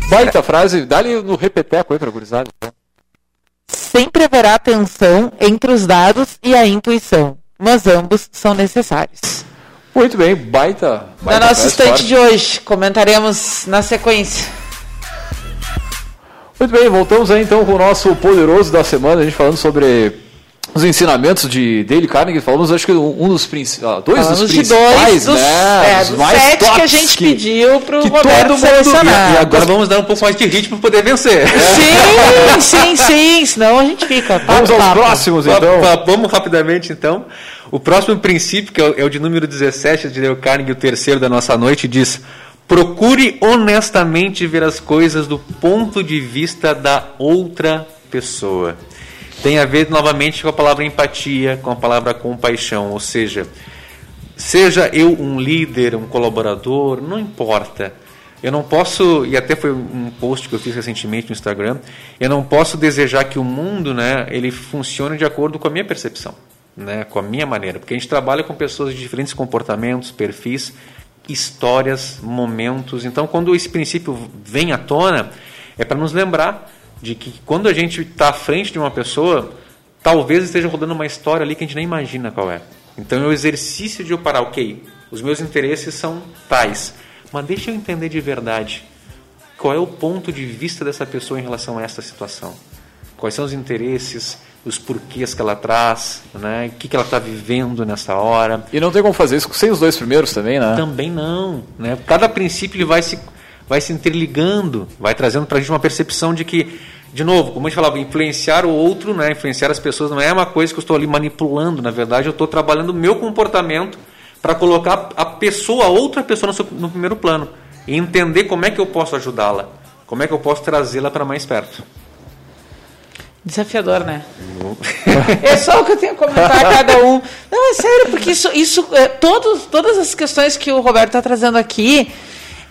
Baita frase, dá-lhe no repeteco aí para gurizada.
sempre haverá tensão entre os dados e a intuição, mas ambos são necessários.
Muito bem, baita.
Na nossa estante de hoje, comentaremos na sequência.
Muito bem, voltamos aí então com o nosso poderoso da semana, a gente falando sobre os ensinamentos de Dale Carnegie, falamos acho que um dos principais, dois
Falamos
dos
de
principais,
dois dos,
né,
é,
os
dos
mais
sete que a gente
que-
pediu pro
que
Roberto
todo
selecionar.
E agora vamos dar um pouco mais de ritmo para poder vencer.
Sim, sim, sim, senão a gente fica.
Vamos aos
papo.
próximos então.
va- Vamos rapidamente então. O próximo princípio, que é o, é o de número 17 de Dale Carnegie, o terceiro da nossa noite, diz: procure honestamente ver as coisas do ponto de vista da outra pessoa. Tem a ver novamente com a palavra empatia, com a palavra compaixão, ou seja, seja eu um líder, um colaborador, não importa. Eu não posso, e até foi um post que eu fiz recentemente no Instagram, eu não posso desejar que o mundo, né, ele funcione de acordo com a minha percepção, né, com a minha maneira, porque a gente trabalha com pessoas de diferentes comportamentos, perfis, histórias, momentos. Então, quando esse princípio vem à tona, é para nos lembrar de que quando a gente está à frente de uma pessoa, talvez esteja rodando uma história ali que a gente nem imagina qual é. Então é o exercício de eu parar, ok, os meus interesses são tais, mas deixa eu entender de verdade qual é o ponto de vista dessa pessoa em relação a essa situação. Quais são os interesses, os porquês que ela traz, né? o que, que ela está vivendo nessa hora.
E não tem como fazer isso sem os dois primeiros também, né?
Também não. Né? Cada princípio ele vai se, vai se interligando, vai trazendo para a gente uma percepção de que, de novo, como a gente falava, influenciar o outro, né? influenciar as pessoas não é uma coisa que eu estou ali manipulando. Na verdade, eu estou trabalhando o meu comportamento para colocar a pessoa, a outra pessoa no, seu- no primeiro plano. E entender como é que eu posso ajudá-la. Como é que eu posso trazê-la para mais perto.
Desafiador, né? É só o que eu tenho a comentar a cada um. Não, é sério, porque isso, isso é, todos, todas as questões que o Roberto está trazendo aqui,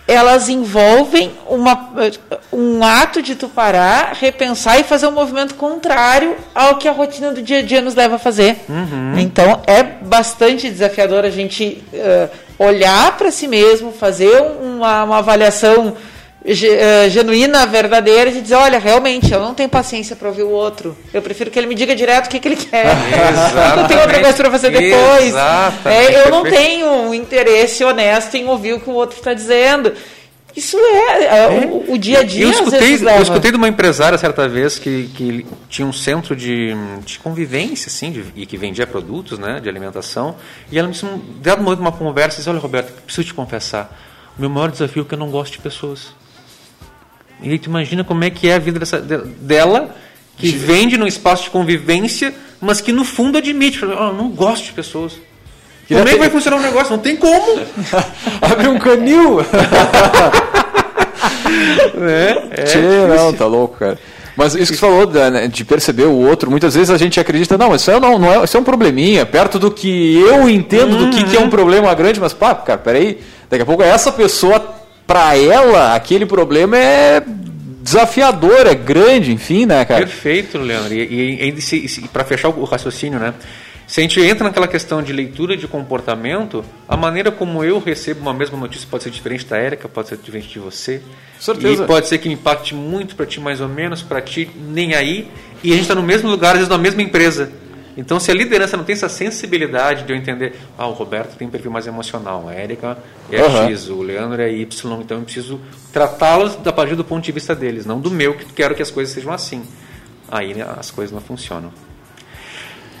elas envolvem uma, um ato de tu parar, repensar e fazer um movimento contrário ao que a rotina do dia a dia nos leva a fazer. Então é bastante desafiador a gente eh, olhar para si mesmo, fazer uma, uma avaliação genuína, verdadeira, de dizer, olha, realmente, eu não tenho paciência para ouvir o outro. Eu prefiro que ele me diga direto o que, que ele quer. eu tenho outra coisa para fazer depois. É, eu não tenho um interesse honesto em ouvir o que o outro está dizendo. Isso é, é, O, o dia a dia
Eu escutei, eu escutei de uma empresária certa vez que, que tinha um centro de, de convivência, assim, de- e que vendia produtos né, de alimentação. E ela me disse, um dado momento, uma conversa, disse, olha, Roberto, preciso te confessar, o meu maior desafio é que eu não gosto de pessoas. E aí tu imagina como é que é a vida dessa, de- dela, que vende num espaço de convivência, mas que no fundo admite, "Oh, não gosto de pessoas. Como é que vai funcionar o negócio? Não tem como.
Abre um canil.
É, é
Tchê, não, tá louco, cara. Mas isso que você falou né, de perceber o outro, muitas vezes a gente acredita, não, isso é, não, não é, isso é um probleminha, perto do que eu entendo do que, que é
Uhum.
um problema grande, mas pá, cara, peraí, daqui a pouco essa pessoa, pra ela, aquele problema é desafiador, é grande, enfim, né, cara?
Perfeito, Leandro. E, e, e para fechar o raciocínio, né? Se a gente entra naquela questão de leitura de comportamento, a maneira como eu recebo uma mesma notícia pode ser diferente da Érica, pode ser diferente de você.
Certeza.
E pode ser que impacte muito para ti, mais ou menos, para ti, nem aí. E a gente está no mesmo lugar, às vezes na mesma empresa. Então, se a liderança não tem essa sensibilidade de eu entender, ah, o Roberto tem um perfil mais emocional, a Érica é
Aham.
X, o Leandro é Y, então eu preciso tratá-los a partir do ponto de vista deles, não do meu, que quero que as coisas sejam assim. Aí né, as coisas não funcionam.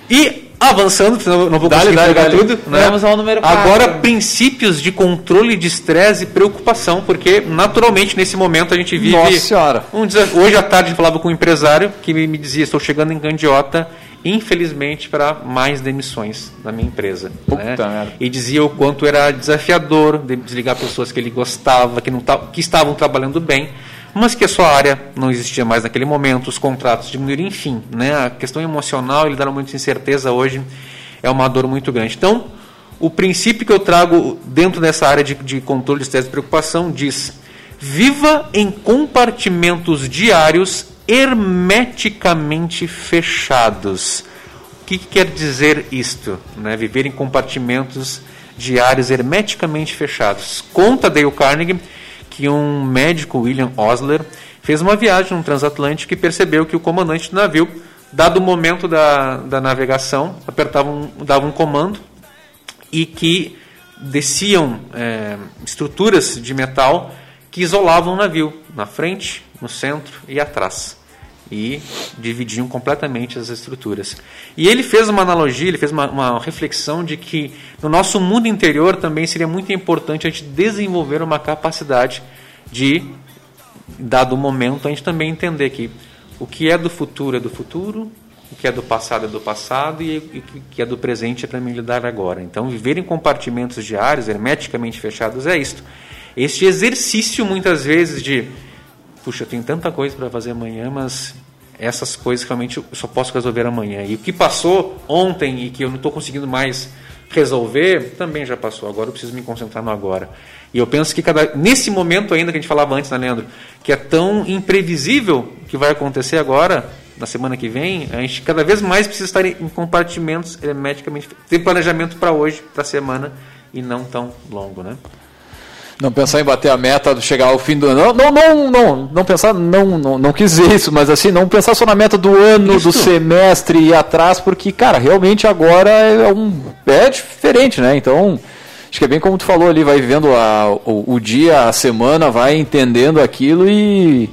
E avançando, não vou
Dale,
conseguir
dale,
pegar
dale.
tudo. Né?
Vamos ao número quatro.
Agora, princípios de controle de estresse e preocupação, porque naturalmente nesse momento a gente vive.
Nossa Senhora.
Um desafio. Hoje à tarde eu falava com um empresário que me me dizia: estou chegando em Candiota, infelizmente, para mais demissões na minha empresa. Né? E dizia o quanto era desafiador de- desligar pessoas que ele gostava, que, não que estavam trabalhando bem, mas que a sua área não existia mais naquele momento, os contratos diminuíram, enfim. Né? A questão emocional e lidar com muita incerteza hoje é uma dor muito grande. Então, o princípio que eu trago dentro dessa área de, de controle de estresse e preocupação diz: viva em compartimentos diários hermeticamente fechados. O que, que quer dizer isto? Né? Viver em compartimentos diários hermeticamente fechados. Conta Dale Carnegie que um médico, William Osler, fez uma viagem num transatlântico e percebeu que o comandante do navio, dado o momento da, da navegação, apertava um, dava um comando e que desciam é, estruturas de metal que isolavam o navio na frente, no centro e atrás e dividiam completamente as estruturas. E ele fez uma analogia, ele fez uma, uma, reflexão de que no nosso mundo interior também seria muito importante a gente desenvolver uma capacidade de, dado o momento, a gente também entender que o que é do futuro é do futuro, o que é do passado é do passado e o que é do presente é para mim lidar agora. Então, viver em compartimentos diários, hermeticamente fechados, é isto. Este exercício, muitas vezes, de puxa, eu tenho tanta coisa para fazer amanhã, mas essas coisas realmente eu só posso resolver amanhã. E o que passou ontem e que eu não estou conseguindo mais resolver, também já passou. Agora eu preciso me concentrar no agora. E eu penso que cada, nesse momento ainda que a gente falava antes, né, Leandro, que é tão imprevisível que vai acontecer agora, na semana que vem, a gente cada vez mais precisa estar em compartimentos hermeticamente, ter planejamento para hoje, para a semana, e não tão longo, né?
Não pensar em bater a meta, chegar ao fim do ano. Não, não, não, não pensar, não, não, não quis dizer isso, mas assim, não pensar só na meta do ano, isso. do semestre e atrás, porque, cara, realmente agora é um. É diferente, né? Então, acho que é bem como tu falou ali, vai vivendo a, o, o dia, a semana, vai entendendo aquilo e.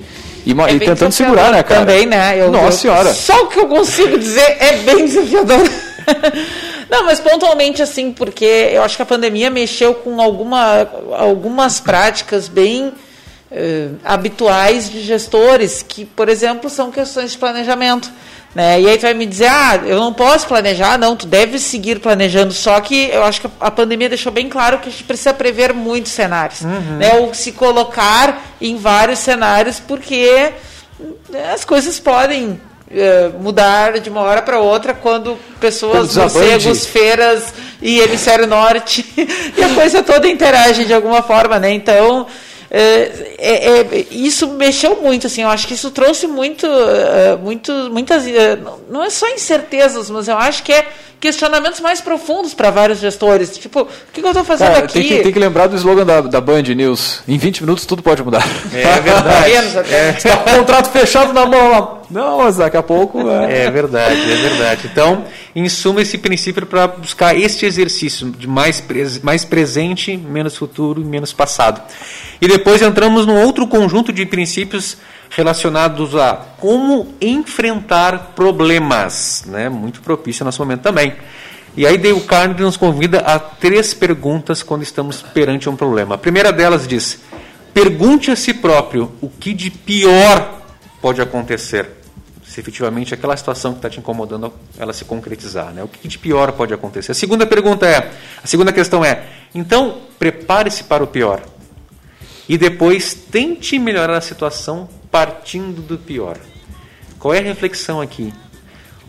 E, é e tentando segurar, né, cara?
Também, né?
Eu, Nossa eu, senhora.
Só o que eu consigo dizer é bem desafiador. Não, mas pontualmente assim, porque eu acho que a pandemia mexeu com alguma, algumas práticas bem eh, habituais de gestores, que, por exemplo, são questões de planejamento. Né? E aí tu vai me dizer, ah, eu não posso planejar, não, tu deve seguir planejando, só que eu acho que a pandemia deixou bem claro que a gente precisa prever muitos cenários, uhum. né? ou se colocar em vários cenários, porque as coisas podem eh, mudar de uma hora para outra quando pessoas, morcegos, feiras e hemisfério norte e a coisa toda interage de alguma forma, né? Então é, é, é, isso mexeu muito, assim, eu acho que isso trouxe muito, muito muitas, não é só incertezas, mas eu acho que é questionamentos mais profundos para vários gestores. Tipo, o que, que eu estou fazendo Cara, aqui?
Tem que, tem que, lembrar do slogan da, da Band News. Em 20 minutos tudo pode mudar.
É verdade.
é. Está com o contrato fechado na mão. Não, mas daqui a pouco.
É, é verdade, é verdade. Então, em suma, esse princípio para buscar este exercício de mais, pres mais presente, menos futuro e menos passado. E depois entramos num outro conjunto de princípios relacionados a como enfrentar problemas, né? muito propício nosso momento também. E aí Dale Carnegie nos convida a três perguntas quando estamos perante um problema. A primeira delas diz: pergunte a si próprio o que de pior pode acontecer se efetivamente aquela situação que está te incomodando ela se concretizar, né? O que de pior pode acontecer? A segunda pergunta é, a segunda questão é, então prepare-se para o pior e depois tente melhorar a situação partindo do pior. Qual é a reflexão aqui?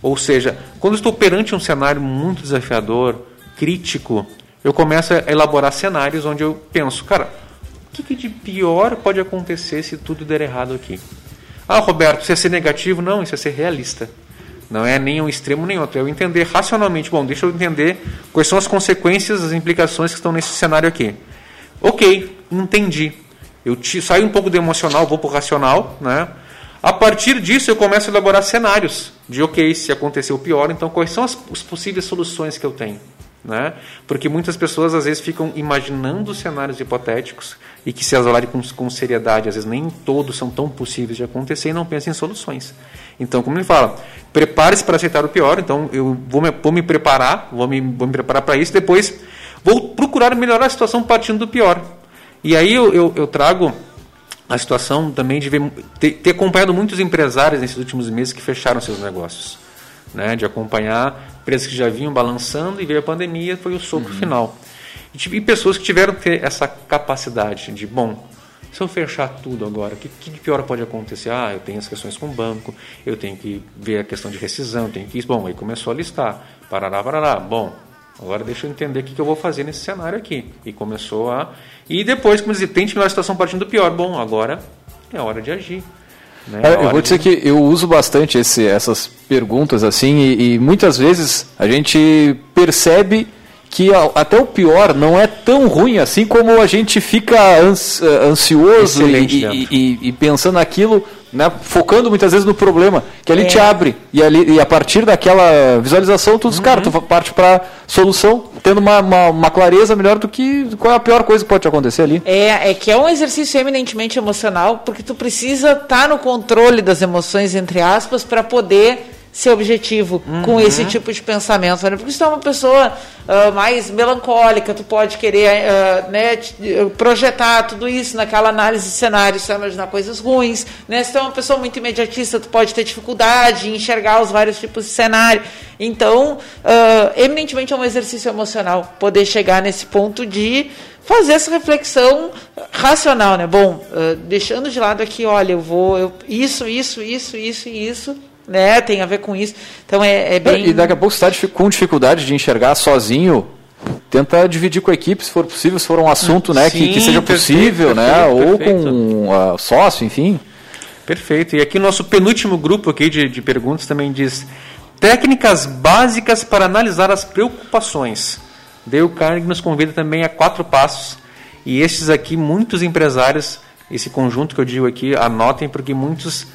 Ou seja, quando estou perante um cenário muito desafiador, crítico, eu começo a elaborar cenários onde eu penso, cara, o que, que de pior pode acontecer se tudo der errado aqui? Ah, Roberto, isso é ser negativo? Não, isso é ser realista. Não é nem um extremo nem outro. É eu entender racionalmente, bom, deixa eu entender quais são as consequências, as implicações que estão nesse cenário aqui. Ok, entendi. Eu te, saio um pouco do emocional, vou para o racional, né? A partir disso, eu começo a elaborar cenários de, ok, se acontecer o pior, então quais são as, as possíveis soluções que eu tenho? Né? Porque muitas pessoas às vezes ficam imaginando cenários hipotéticos e que se as olharem com, com seriedade, às vezes nem todos são tão possíveis de acontecer e não pensam em soluções. Então, como ele fala, prepare-se para aceitar o pior, então eu vou me, vou me preparar, vou me, vou me preparar para isso, depois vou procurar melhorar a situação partindo do pior. E aí eu, eu, eu trago a situação também de ver, ter, ter, acompanhado muitos empresários nesses últimos meses que fecharam seus negócios. Né, de acompanhar empresas que já vinham balançando e veio a pandemia, foi o socro uhum. final. E, e, pessoas que tiveram que ter essa capacidade de, bom, se eu fechar tudo agora, o que, que de pior pode acontecer? Ah, eu tenho as questões com o banco, eu tenho que ver a questão de rescisão, tenho que. Bom, aí começou a listar. Parará, parará. Bom, agora deixa eu entender o que, que eu vou fazer nesse cenário aqui. E começou a e depois, como dizer, tente melhorar a situação partindo do pior. Bom, agora é hora de agir. Né?
É, eu vou dizer de... que eu uso bastante esse, essas perguntas assim e, e, muitas vezes a gente percebe que até o pior não é tão ruim assim como a gente fica ansioso e, e, e, pensando naquilo né, focando muitas vezes no problema, que ali
É.
te abre e, ali, e a partir daquela visualização, tu, cara, tu parte para solução, tendo uma, uma, uma clareza melhor do que qual é a pior coisa que pode te acontecer ali.
É, é que é um exercício eminentemente emocional, porque tu precisa estar no controle das emoções, entre aspas, para poder ser objetivo com esse tipo de pensamento. Né? Porque se tu é uma pessoa ah, mais melancólica, tu pode querer ah, né, eh, projetar tudo isso naquela análise de cenário, você vai imaginar coisas ruins. Né? Se tu é uma pessoa muito imediatista, tu pode ter dificuldade em enxergar os vários tipos de cenário. Então, ah, eminentemente é um exercício emocional poder chegar nesse ponto de fazer essa reflexão racional, né? Bom, ah, deixando de lado aqui, olha, eu vou, eu, isso, isso, isso, isso e isso, né? Tem a ver com isso. Então é, é bem.
E daqui a pouco, se está com dificuldade de enxergar sozinho, tenta dividir com a equipe, se for possível, se for um assunto né, que,
Sim,
que seja
perfeito,
possível, né?
perfeito,
Ou
perfeito.
com um sócio, enfim.
Perfeito. E aqui o nosso penúltimo grupo aqui de, de perguntas também diz técnicas básicas para analisar as preocupações. Dale Carnegie nos convida também a quatro passos. E esses aqui, muitos empresários, esse conjunto que eu digo aqui, anotem, porque muitos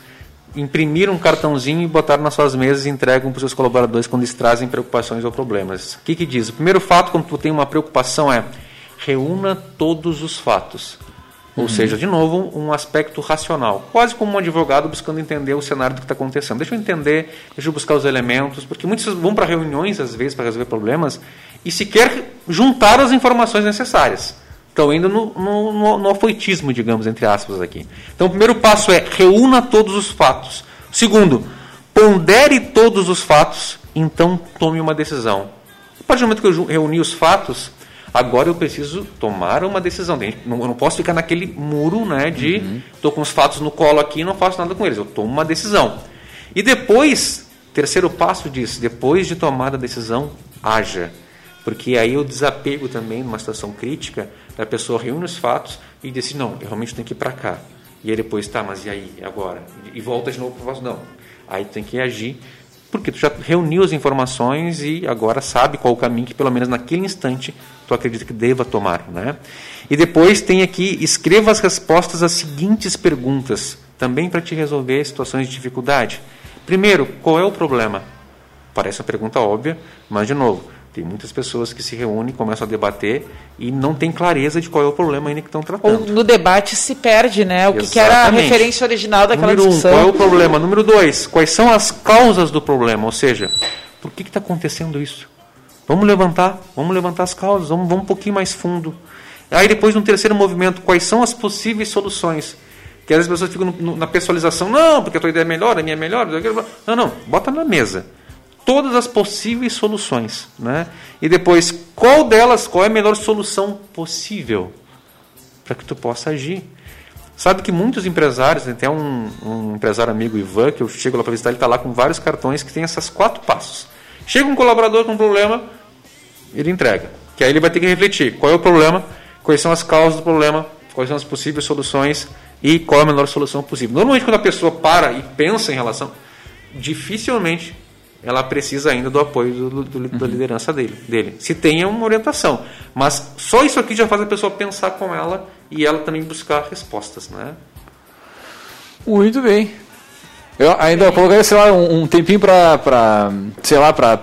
imprimiram um cartãozinho e botaram nas suas mesas e entregam para os seus colaboradores quando eles trazem preocupações ou problemas. O que, que diz? O primeiro fato, quando tu tem uma preocupação, é reúna todos os fatos. Ou
Uhum.
seja, de novo, um aspecto racional. Quase como um advogado buscando entender o cenário do que está acontecendo. Deixa eu entender, deixa eu buscar os elementos, porque muitos vão para reuniões, às vezes, para resolver problemas, e sequer juntar as informações necessárias. Estão indo no, no, no, afoitismo, digamos, entre aspas aqui. Então, o primeiro passo é reúna todos os fatos. Segundo, pondere todos os fatos, então tome uma decisão. A partir do momento que eu reuni os fatos, agora eu preciso tomar uma decisão. Eu não posso ficar naquele muro né, de estou com os fatos no colo aqui e não faço nada com eles. Eu tomo uma decisão. E depois, terceiro passo diz, depois de tomar a decisão, haja. Porque aí eu desapego também numa situação crítica, a pessoa reúne os fatos e diz assim, não, eu realmente tenho que ir para cá. E aí depois, tá, mas e aí, agora? E volta de novo para o fato, não. Aí tem que agir, porque tu já reuniu as informações e agora sabe qual o caminho que pelo menos naquele instante tu acredita que deva tomar, né? E depois tem aqui, escreva as respostas às seguintes perguntas, também para te resolver situações de dificuldade. Primeiro, qual é o problema? Parece uma pergunta óbvia, mas de novo, tem muitas pessoas que se reúnem, começam a debater e não tem clareza de qual é o problema ainda que estão
Ou
tratando.
no debate se perde, né? O que, que era a referência original daquela
Número um,
discussão.
qual é o problema? Número dois, quais são as causas do problema? Ou seja, por que está acontecendo isso? Vamos levantar, vamos levantar as causas, vamos, vamos um pouquinho mais fundo. Aí depois, no terceiro movimento, quais são as possíveis soluções? Que às vezes as pessoas ficam no- no- na pessoalização, não, porque a tua ideia é melhor, a minha é melhor. Não, não, bota na mesa todas as possíveis soluções, né? E depois, qual delas, qual é a melhor solução possível para que tu possa agir? Sabe que muitos empresários, tem até um, um empresário amigo, Ivan, que eu chego lá para visitar, ele está lá com vários cartões que tem esses quatro passos. Chega um colaborador com um problema, ele entrega. Que aí ele vai ter que refletir qual é o problema, quais são as causas do problema, quais são as possíveis soluções e qual é a melhor solução possível. Normalmente, quando a pessoa para e pensa em relação, dificilmente ela precisa ainda do apoio do, do- da liderança dele, dele. Se tenha uma orientação. Mas só isso aqui já faz a pessoa pensar com ela e ela também buscar respostas, né?
Muito bem. Eu ainda colocaria, sei lá, um, um tempinho pra, sei lá, pra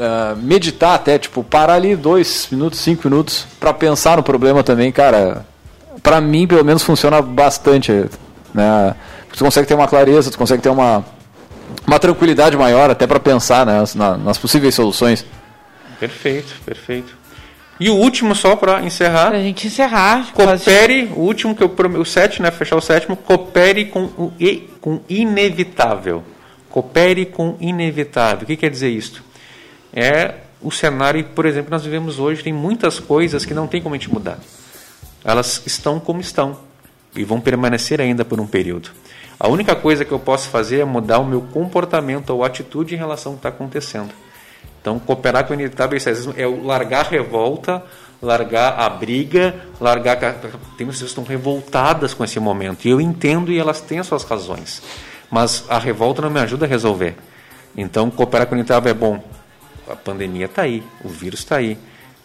ah, meditar até, tipo, parar ali dois minutos, cinco minutos pra pensar no problema também, cara. Pra mim, pelo menos, funciona bastante, né? Tu consegue ter uma clareza, tu consegue ter uma, uma tranquilidade maior até pra pensar né, nas, na- nas possíveis soluções.
Perfeito, perfeito. E o último, só para encerrar.
Pra gente encerrar.
Coopere, o último que eu prome- o sétimo, né, fechar o sétimo, coopere com o i- com inevitável. Coopere com inevitável. O que quer dizer isso? É o cenário, por exemplo, nós vivemos hoje, tem muitas coisas que não tem como a gente mudar. Elas estão como estão e vão permanecer ainda por um período. A única coisa que eu posso fazer é mudar o meu comportamento ou atitude em relação ao que está acontecendo. Então, cooperar com o inevitável é o largar a revolta, largar a briga, largar. Tem pessoas que estão revoltadas com esse momento. E eu entendo e elas têm as suas razões. Mas a revolta não me ajuda a resolver. Então, cooperar com o inevitável é bom. A pandemia está aí, o vírus está aí.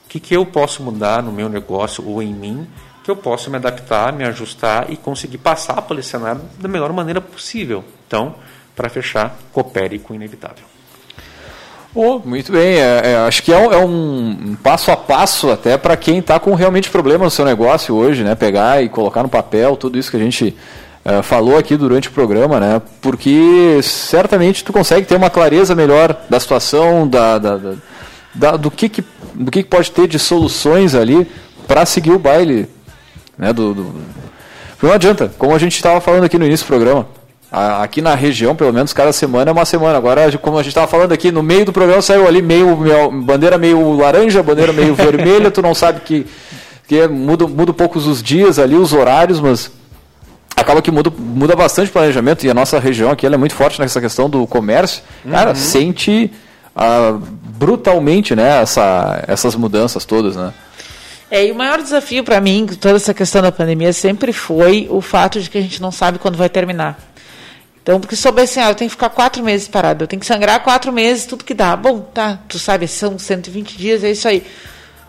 O que, que eu posso mudar no meu negócio ou em mim que eu possa me adaptar, me ajustar e conseguir passar pelo cenário da melhor maneira possível. Então, para fechar, coopere com o inevitável.
Oh, muito bem, é, é, acho que é um, é um, passo a passo até para quem está com realmente problema no seu negócio hoje, né? Pegar e colocar no papel tudo isso que a gente uh, falou aqui durante o programa, né? Porque certamente tu consegue ter uma clareza melhor da situação, da, da, da, da do, que, que, do que pode ter de soluções ali para seguir o baile, né? Do, do... Não adianta, como a gente estava falando aqui no início do programa, Aqui na região, pelo menos, cada semana é uma semana. Agora, como a gente estava falando aqui, no meio do programa saiu ali meio, meio bandeira meio laranja, bandeira meio vermelha, tu não sabe que, que é, muda, muda poucos os dias ali, os horários, mas acaba que muda, muda bastante o planejamento e a nossa região aqui é muito forte nessa questão do comércio. Cara, uhum. sente ah, brutalmente né, essa, essas mudanças todas, né?
É, e o maior desafio para mim, toda essa questão da pandemia, sempre foi o fato de que a gente não sabe quando vai terminar. Então, porque souber assim, ah, eu tenho que ficar quatro meses parado, eu tenho que sangrar quatro meses, tudo que dá. Bom, tá, tu sabe, são 120 dias, é isso aí.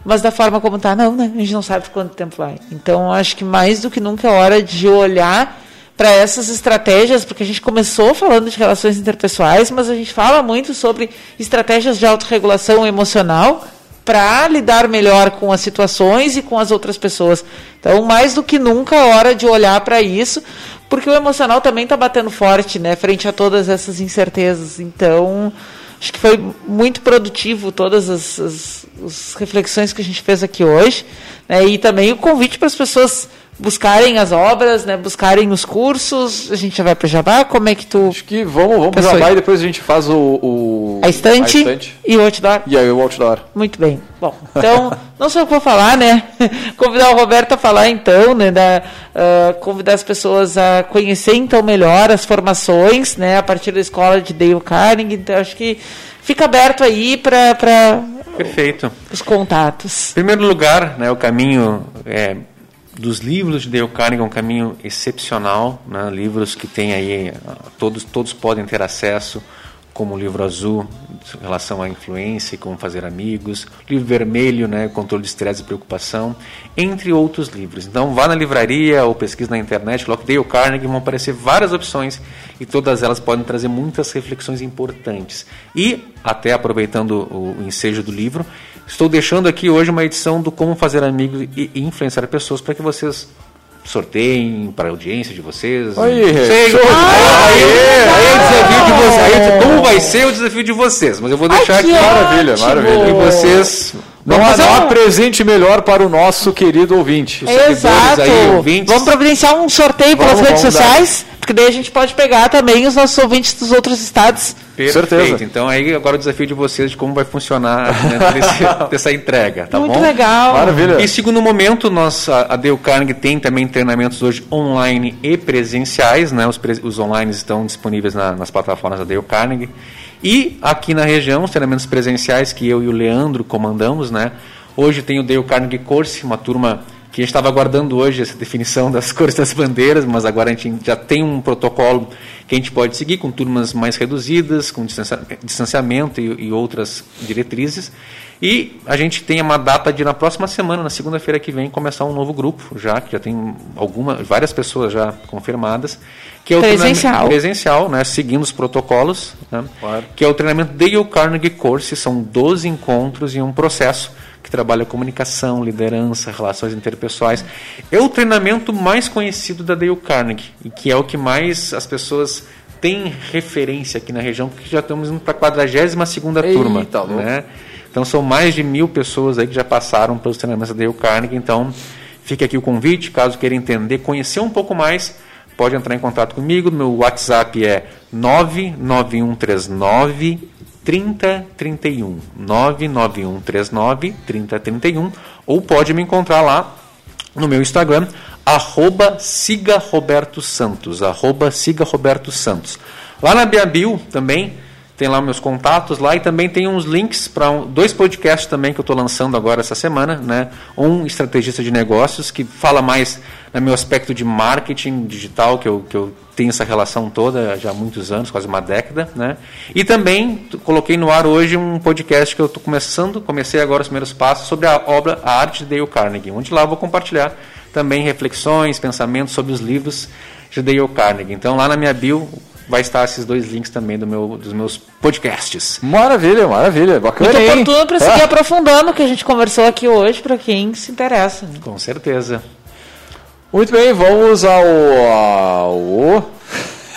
Mas da forma como tá, não, né? A gente não sabe quanto tempo vai. Então, acho que mais do que nunca é hora de olhar para essas estratégias, porque a gente começou falando de relações interpessoais, mas a gente fala muito sobre estratégias de autorregulação emocional para lidar melhor com as situações e com as outras pessoas. Então, mais do que nunca é hora de olhar para isso, porque o emocional também está batendo forte, né, frente a todas essas incertezas. Então, acho que foi muito produtivo todas as, as, as reflexões que a gente fez aqui hoje, né, e também o convite para as pessoas buscarem as obras, né, buscarem os cursos. A gente já vai para o Jabá? Como é que tu.
Acho que vamos, vamos para o Jabá e depois a gente faz o. o
a, estante a, estante e o outdoor.
E aí o outdoor.
Muito bem. Bom, então, não sei o que vou falar, né? Convidar o Roberto a falar então, né? Da, uh, convidar as pessoas a conhecer então melhor as formações, né? A partir da escola de Dale Carnegie. Então, acho que fica aberto aí para.
Perfeito.
Os contatos.
Em primeiro lugar, né, o caminho é, dos livros de Dale Carnegie é um caminho excepcional, né? livros que tem aí, todos, todos podem ter acesso, como o livro azul, em relação à influência e como fazer amigos, livro vermelho, né, controle de estresse e preocupação, entre outros livros. Então vá na livraria ou pesquise na internet, coloque Dale Carnegie, vão aparecer várias opções e todas elas podem trazer muitas reflexões importantes. E, até aproveitando o ensejo do livro, Estou deixando aqui hoje uma edição do Como Fazer Amigos e Influenciar Pessoas para que vocês sorteiem para a audiência de vocês.
Aí,
Sei, aí, aí, é o desafio de vocês. Como vai ser o desafio de vocês? Mas eu vou deixar aqui.
Maravilha, maravilha.
E vocês
não há, não há presente melhor para o nosso querido ouvinte.
Exato. Aí, vamos providenciar um sorteio pelas vamos, redes vamos sociais, dar. porque daí a gente pode pegar também os nossos ouvintes dos outros estados.
Perfeito. Certeza. Então aí agora o desafio de vocês de como vai funcionar né, desse, dessa entrega, tá
Muito
bom?
legal.
Maravilha. E segundo momento, nós, a Dale Carnegie tem também treinamentos hoje online e presenciais, né? Os, os online estão disponíveis na, nas plataformas da Dale Carnegie. E aqui na região, os treinamentos presenciais que eu e o Leandro comandamos, né? Hoje tem o Dale Carnegie Course, uma turma que a gente estava aguardando hoje essa definição das cores das bandeiras, mas agora a gente já tem um protocolo que a gente pode seguir com turmas mais reduzidas, com distanciamento e, e outras diretrizes. E a gente tem uma data de na próxima semana, na segunda-feira que vem, começar um novo grupo, já que já tem alguma, várias pessoas já confirmadas, que é o
presencial,
presencial, né, seguindo os protocolos, né, claro. que é o treinamento Dale Carnegie Course, são 12 encontros e um processo que trabalha comunicação, liderança, relações interpessoais. É o treinamento mais conhecido da Dale Carnegie e que é o que mais as pessoas têm referência aqui na região, porque já estamos indo para a 42 segunda turma, né? Então são mais de mil pessoas aí que já passaram pelos treinamentos da Dale Carnegie. Então fica aqui o convite, caso queira entender, conhecer um pouco mais, pode entrar em contato comigo. Meu WhatsApp é 99139 3031 99139 3031 ou pode me encontrar lá no meu Instagram arroba siga Roberto Santos arroba siga Roberto Santos lá na Biabil também tem lá meus contatos lá e também tem uns links para um, dois podcasts também que eu estou lançando agora essa semana, né? Um estrategista de negócios que fala mais no meu aspecto de marketing digital que eu, que eu tenho essa relação toda já há muitos anos, quase uma década, né? E também coloquei no ar hoje um podcast que eu estou começando, comecei agora os primeiros passos sobre a obra A Arte de Dale Carnegie, onde lá eu vou compartilhar também reflexões, pensamentos sobre os livros de Dale Carnegie. Então lá na minha bio vai estar esses dois links também do meu, dos meus podcasts.
Maravilha, maravilha, bacana.
Muito oportuno para seguir
Ah.
aprofundando o que a gente conversou aqui hoje, para quem se interessa. né?
Com certeza.
Muito bem, vamos ao. ao...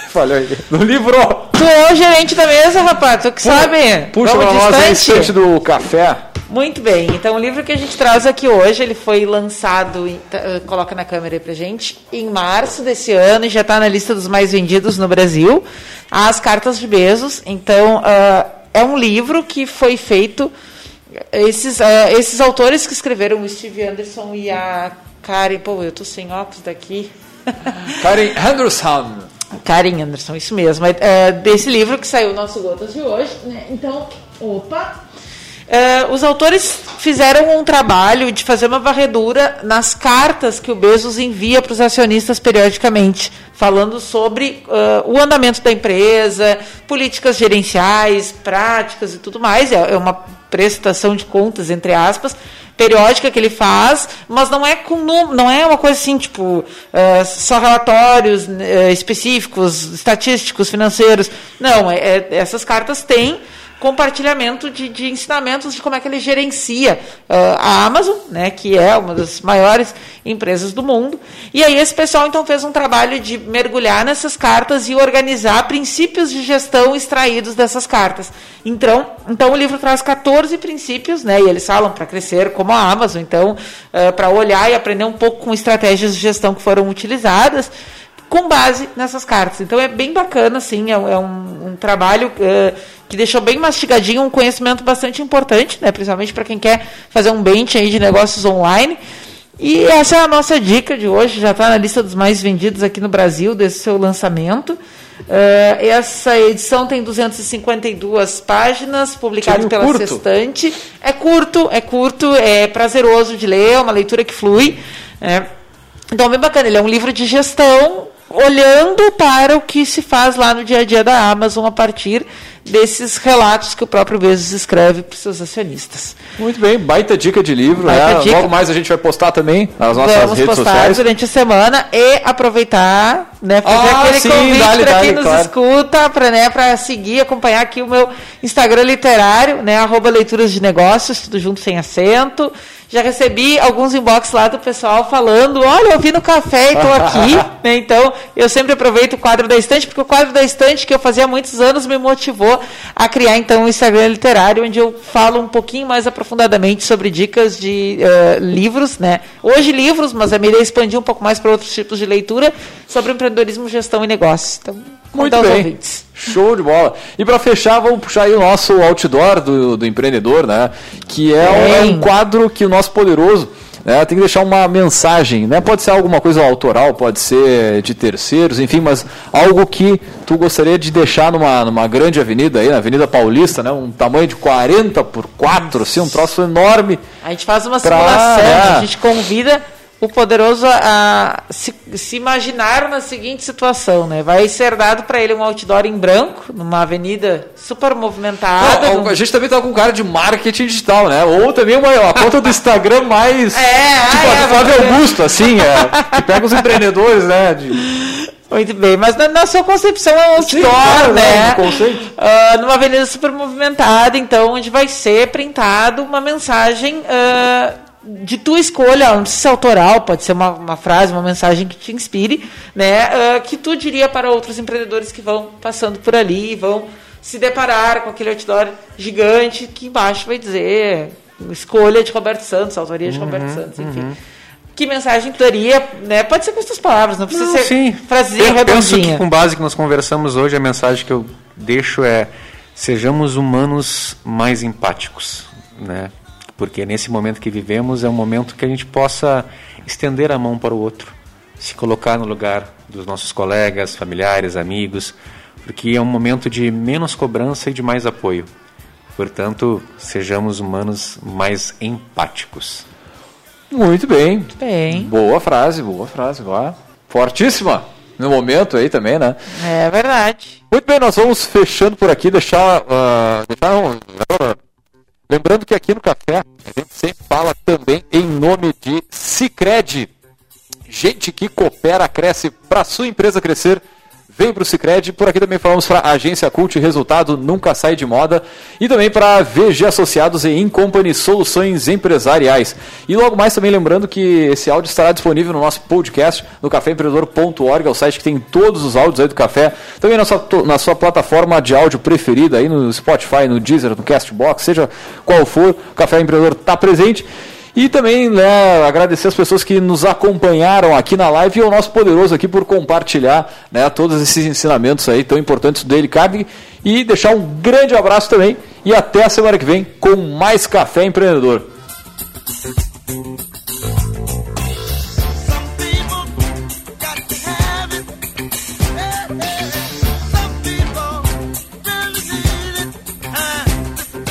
Falhou aí. No livro.
Tu é o gerente da mesa, rapaz, tu que sabe.
Puxa
Vamos
nós
distante.
do café.
Muito bem, então o livro que a gente traz aqui hoje, ele foi lançado, tá, eh, coloca na câmera aí pra gente, em março desse ano e já está na lista dos mais vendidos no Brasil, As Cartas de Bezos. Então, ah, é um livro que foi feito, esses, ah, esses autores que escreveram, o Steve Anderson e a Karen, pô, eu tô sem óculos daqui.
Karen Henderson.
Karen Anderson, isso mesmo. É, é, desse livro que saiu o nosso Gotas de hoje. né? Então, opa. É, os autores fizeram um trabalho de fazer uma varredura nas cartas que o Bezos envia para os acionistas periodicamente, falando sobre ah, o andamento da empresa, políticas gerenciais, práticas e tudo mais. É, é uma prestação de contas, entre aspas, periódica que ele faz, mas não é com não é uma coisa assim tipo eh, só relatórios específicos, estatísticos, financeiros. Não, é, é- essas cartas têm compartilhamento de, de ensinamentos de como é que ele gerencia eh, a Amazon, né, que é uma das maiores empresas do mundo. E aí esse pessoal então fez um trabalho de mergulhar nessas cartas e organizar princípios de gestão extraídos dessas cartas. Então, então o livro traz 14 princípios, né, e eles falam para crescer como a Amazon, então para olhar e aprender um pouco com estratégias de gestão que foram utilizadas com base nessas cartas. Então é bem bacana, assim, é, um- é um, um trabalho eh, que deixou bem mastigadinho, um conhecimento bastante importante, né, principalmente para quem quer fazer um bench aí de negócios online. E essa é a nossa dica de hoje, já está na lista dos mais vendidos aqui no Brasil, desse seu lançamento. Eh, essa edição tem 252 páginas, publicado pela
curto.
Sextante. É curto, é curto, é prazeroso de ler, é uma leitura que flui. né. Então, bem bacana. Ele é um livro de gestão olhando para o que se faz lá no dia a dia da Amazon a partir desses relatos que o próprio Bezos escreve para os seus acionistas.
Muito bem, baita dica de livro. Né?
dica.
Logo mais a gente vai postar também nas nossas
Vamos
redes
postar
sociais.
durante a semana e aproveitar, né, fazer
Ah,
aquele
sim,
convite para quem nos
claro.
escuta, para né, pra seguir, acompanhar aqui o meu Instagram literário, né, arroba leituras de negócios, tudo junto sem acento. Já recebi alguns inbox lá do pessoal falando, olha, eu vi no café e estou aqui. né, então, eu sempre aproveito o quadro da estante, porque o quadro da estante que eu fazia há muitos anos me motivou a criar então o Instagram literário, onde eu falo um pouquinho mais aprofundadamente sobre dicas de eh, livros, né? Hoje livros, mas a minha ideia é expandir um pouco mais para outros tipos de leitura sobre empreendedorismo, gestão e negócios. Então,
Muito
os
bem.
ouvintes.
Show de bola. E para fechar, vamos puxar aí o nosso outdoor do, do empreendedor, né? Que é um, é um quadro que o nosso poderoso né, tem que deixar uma mensagem, né? Pode ser alguma coisa autoral, pode ser de terceiros, enfim, mas algo que tu gostaria de deixar numa, numa grande avenida aí, na Avenida Paulista, né? Um tamanho de 40 por 4, assim, um troço enorme.
A gente faz uma
Pra-
simulação,
é.
a gente convida o poderoso a se, se imaginar na seguinte situação, né? Vai ser dado para ele um outdoor em branco, numa avenida super movimentada.
Não, a gente também tá com um cara de marketing digital, né? Ou também uma, a conta do Instagram mais.
É,
tipo,
ah,
a
é,
Flávio
ver.
Augusto, assim, é, que pega os empreendedores, né? de-
Muito bem, mas na, na sua concepção é um outdoor,
claro,
né?
conceito.
Ah, numa avenida super movimentada, então, onde vai ser printado uma mensagem ah, de tua escolha, não precisa ser autoral, pode ser uma, uma frase, uma mensagem que te inspire, né? ah, que tu diria para outros empreendedores que vão passando por ali e vão se deparar com aquele outdoor gigante que embaixo vai dizer escolha de Roberto Santos, autoria de Roberto Santos, enfim. Que mensagem tu daria, né? Pode ser com as tuas palavras, não precisa
Não,
ser
sim.
frasezinha
Eu penso que com base que nós conversamos hoje, a mensagem que eu deixo é sejamos humanos mais empáticos, né? Porque nesse momento que vivemos é um momento que a gente possa estender a mão para o outro, se colocar no lugar dos nossos colegas, familiares, amigos, porque é um momento de menos cobrança e de mais apoio. Portanto, sejamos humanos mais empáticos.
Muito bem.
bem.
Boa frase, boa frase. Ó. Fortíssima no momento aí também, né?
É verdade.
Muito bem, nós vamos fechando por aqui, deixar. ah, deixar um- Lembrando que aqui no café a gente sempre fala também em nome de Cicred. Gente que coopera, cresce para sua empresa crescer. Vem para o Cicred, por aqui também falamos para Agência Cult, resultado nunca sai de moda. E também para VG Associados e Incompany Soluções Empresariais. E logo mais também lembrando que esse áudio estará disponível no nosso podcast, no caféempreendedor.org, é o site que tem todos os áudios aí do café. Também na sua, na sua plataforma de áudio preferida, aí no Spotify, no Deezer, no Castbox, seja qual for, o Café Empreendedor está presente. E também né, agradecer as pessoas que nos acompanharam aqui na live e ao nosso poderoso aqui por compartilhar né, todos esses ensinamentos aí tão importantes do Daily. E deixar um grande abraço também e até a semana que vem com mais Café Empreendedor.